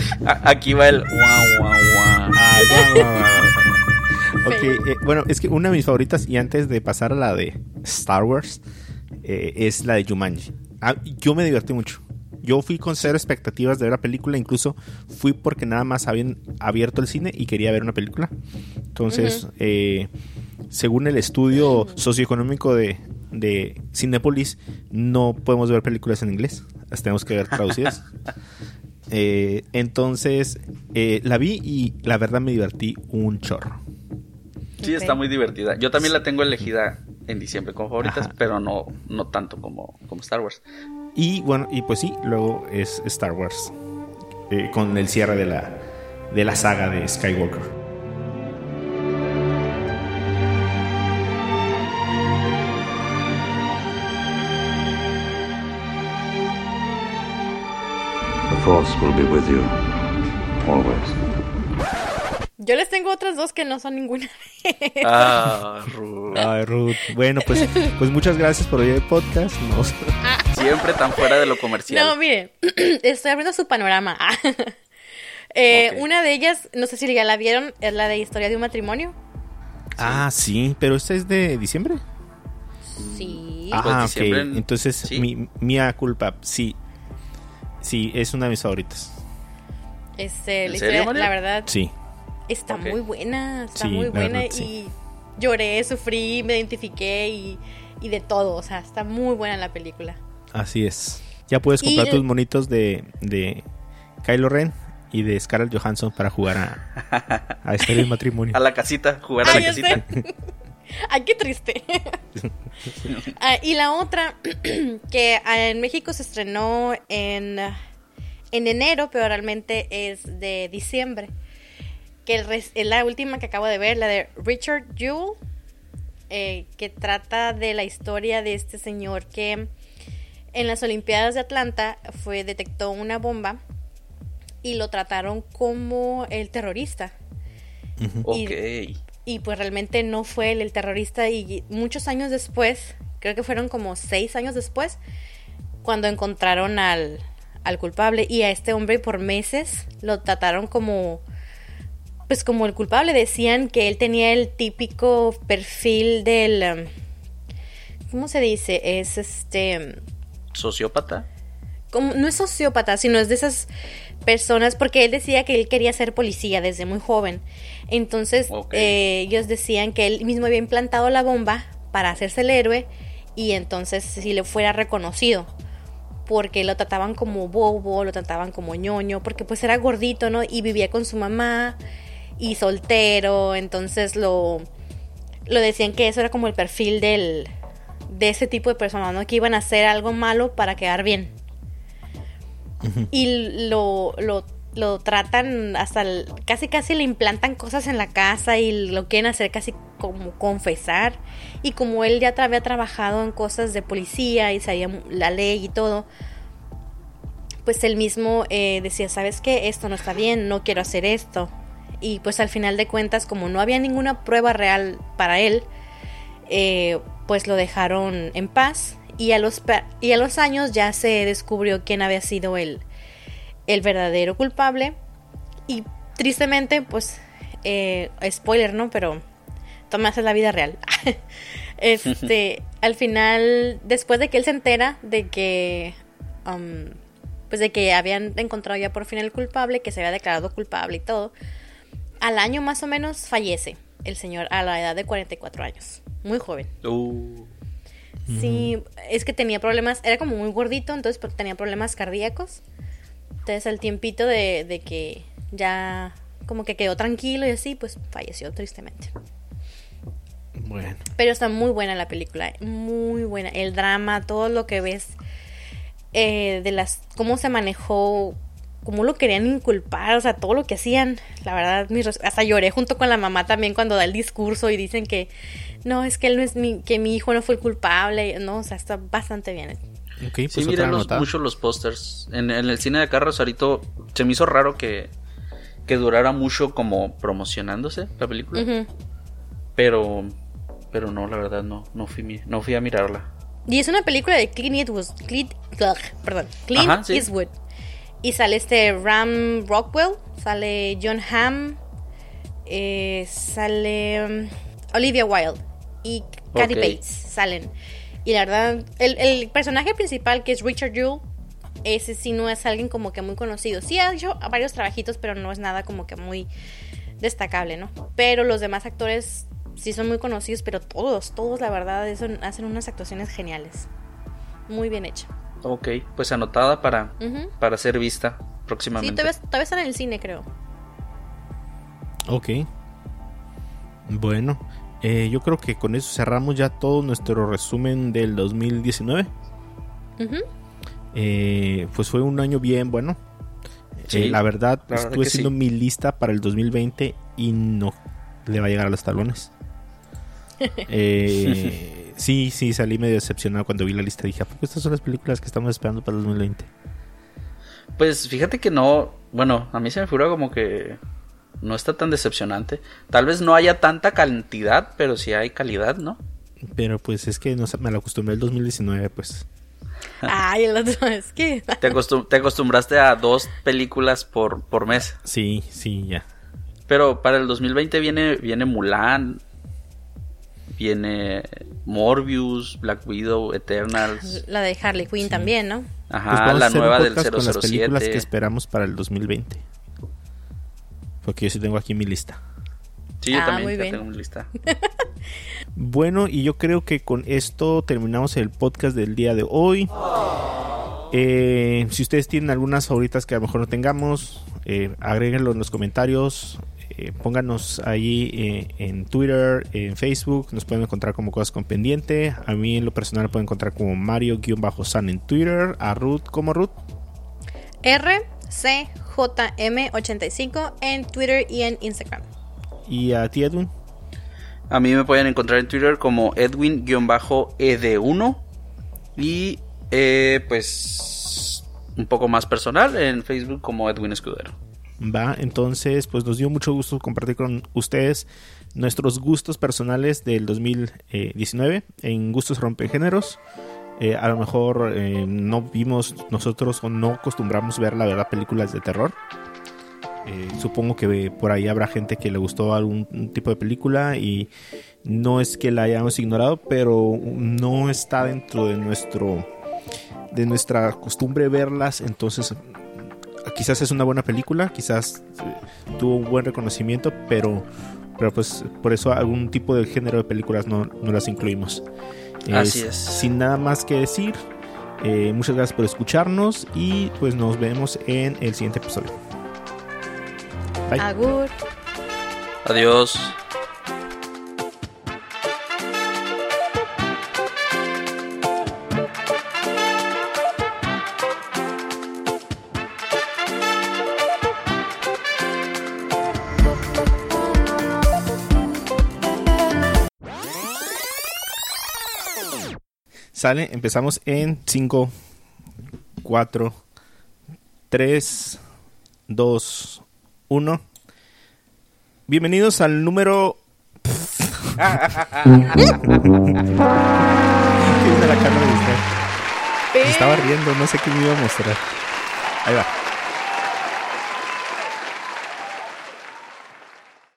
Aquí va el guau, guau, guau. Ah, guau, guau, guau. Ok, eh, bueno, es que una de mis favoritas, y antes de pasar a la de Star Wars, eh, es la de Jumanji. Ah, yo me divertí mucho. Yo fui con cero expectativas de ver la película, incluso fui porque nada más habían abierto el cine y quería ver una película. Entonces, eh, según el estudio socioeconómico de, de Cinepolis, no podemos ver películas en inglés, las tenemos que ver traducidas. Eh, entonces, eh, la vi y la verdad me divertí un chorro. Sí, está muy divertida. Yo también la tengo elegida en diciembre como favoritas, Ajá. pero no, no tanto como, como Star Wars. Y bueno, y pues sí, luego es Star Wars. eh, con el cierre de la, de la saga de Skywalker. The Force will be with you always. Yo les tengo otras dos que no son ninguna. Ah. Ay, Ruth. Bueno, pues, pues muchas gracias por oír el podcast. Nos- Siempre tan fuera de lo comercial. No, miren, estoy abriendo su panorama. Eh. Una de ellas, no sé si ya la vieron, es la de Historia de un matrimonio. Ah, sí, pero esta es de diciembre. Sí. Ah, Ah, pues ok. Entonces, sí. mi, mía culpa, sí. Sí, es una de mis favoritas. Este, ¿En la, serio, historia, la verdad, Sí. está muy buena. Está Sí, muy buena. verdad, sí. Y lloré, sufrí, me identifiqué y, y de todo. O sea, está muy buena la película. Así es. Ya puedes comprar tus monitos de, de Kylo Ren y de Scarlett Johansson para jugar a, a del Matrimonio. A la casita, jugar a la casita. sé. Ay, qué triste. Ah, y la otra, que ah, en México se estrenó en, en enero, pero realmente es de diciembre. Que el res- es la última que acabo de ver, la de Richard Jewell, eh, que trata de la historia de este señor que en las Olimpiadas de Atlanta fue detectó una bomba y lo trataron como el terrorista. Ok. Y pues realmente no fue él el terrorista y muchos años después, creo que fueron como seis años después, cuando encontraron al, al culpable y a este hombre por meses lo trataron como pues como el culpable decían que él tenía el típico perfil del um, ¿cómo se dice? es este Sociópata. como, no es sociópata, sino es de esas personas, porque él decía que él quería ser policía desde muy joven. Entonces, eh, ellos decían que él mismo había implantado la bomba para hacerse el héroe y entonces si le fuera reconocido. Porque lo trataban como bobo, lo trataban como ñoño, porque pues era gordito, ¿no? Y vivía con su mamá y soltero, entonces lo, lo decían que eso era como el perfil del, de ese tipo de personas, ¿no? Que iban a hacer algo malo para quedar bien. Y lo, lo, lo tratan hasta el- casi casi le implantan cosas en la casa y lo quieren hacer casi como confesar. Y como él ya había trabajado en cosas de policía y sabía la ley y todo, pues él mismo eh, decía, ¿sabes qué? Esto no está bien, no quiero hacer esto. Y pues al final de cuentas, como no había ninguna prueba real para él, eh, pues lo dejaron en paz y a los y a los años ya se descubrió quién había sido el, el verdadero culpable. Y tristemente pues eh, spoiler no pero Tomás es la vida real. Este al final después de que él se entera de que um, pues de que habían encontrado ya por fin el culpable que se había declarado culpable y todo al año más o menos fallece el señor a la edad de 44 años muy joven Uh, Sí, es que tenía problemas, era como muy gordito, entonces tenía problemas cardíacos. Entonces al tiempito de, de que ya como que quedó tranquilo y así, pues falleció tristemente. Bueno. Pero está muy buena la película, muy buena. El drama, todo lo que ves eh, de las, cómo se manejó, cómo lo querían inculpar, o sea, todo lo que hacían. La verdad, mis hasta lloré junto con la mamá también cuando da el discurso y dicen que no, es que él no es mi, que mi hijo no fue el culpable. No, o sea, está bastante bien. Pues sí, los- nota. mucho los pósters. En, en el cine de acá, Rosarito, se me hizo raro que, que durara mucho como promocionándose la película. Pero pero no, la verdad no, no fui, no fui a mirarla. Y es una película de Clint Eastwood. Clint, perdón, Clint Ajá, sí. Eastwood. Y sale este Ram Rockwell, sale John Hamm, eh, sale um, Olivia Wilde y Kathy Ok. Bates salen. Y la verdad, el, el personaje principal que es Richard Jewell ese sí no es alguien como que muy conocido. Sí ha hecho varios trabajitos, pero no es nada como que muy destacable, ¿no? Pero los demás actores sí son muy conocidos, pero todos, todos la verdad hacen unas actuaciones geniales. Muy bien hecha. Ok, pues anotada para, para ser vista Sí, próximamente. todavía, todavía están en el cine, creo. Ok. Bueno, eh, yo creo que con eso cerramos ya todo nuestro resumen del 2019. Ujú. Eh, pues fue un año bien bueno. Sí, Eh, la verdad, la verdad estuve que haciendo sí. mi lista para el 2020 y no le va a llegar a los talones. Sí, sí, salí medio decepcionado cuando vi la lista. Dije, ¿a poco estas son las películas que estamos esperando para el 2020? Pues fíjate que no, bueno, a mí se me figura como que no está tan decepcionante. Tal vez no haya tanta cantidad, pero sí hay calidad, ¿no? Pero pues es que no, me lo acostumbré el 2019, pues. Ay, el otro es que. Te, acostum- te acostumbraste a dos películas por, por mes. Sí, sí, ya. Pero para el 2020 viene, viene Mulan, viene Morbius, Black Widow, Eternals, La de Harley Quinn también, ¿no? Pues ajá, a la nueva del podcast con las películas que 007. esperamos para el 2020. Porque yo sí tengo aquí mi lista. Sí, yo Ah, también muy ya bien. tengo mi lista. Bueno, y yo creo que con esto terminamos el podcast del día de hoy. Eh, si ustedes tienen algunas favoritas que a lo mejor no tengamos, eh, agréguenlo en los comentarios. Eh, pónganos ahí eh, en Twitter, en Facebook. Nos pueden encontrar como cosas con pendiente. A mí en lo personal me pueden encontrar como Mario-San en Twitter. A Ruth como Ruth. RCJM85 en Twitter y en Instagram. Y a ti, Edwin. A mí me pueden encontrar en Twitter como Edwin-ED1 y eh, pues un poco más personal en Facebook como Edwin Escudero. Va, entonces, pues nos dio mucho gusto compartir con ustedes nuestros gustos personales del 2019 en Gustos Rompegéneros. Eh, a lo mejor eh, no vimos nosotros o no acostumbramos ver, la verdad, películas de terror. Eh, supongo que por ahí habrá gente que le gustó algún tipo de película y no es que la hayamos ignorado, pero no está dentro de nuestro de nuestra costumbre verlas, entonces quizás es una buena película, quizás eh, tuvo un buen reconocimiento, pero, pero pues por eso algún tipo de género de películas no, no las incluimos. Así es. Sin nada más que decir, eh, muchas gracias por escucharnos y pues nos vemos en el siguiente episodio. Bye. Agur. Adiós. Sale, empezamos en 5, 4, 3, 2, 1. Bienvenidos al número. La cara de usted. Se estaba riendo, no sé qué me iba a mostrar. Ahí va.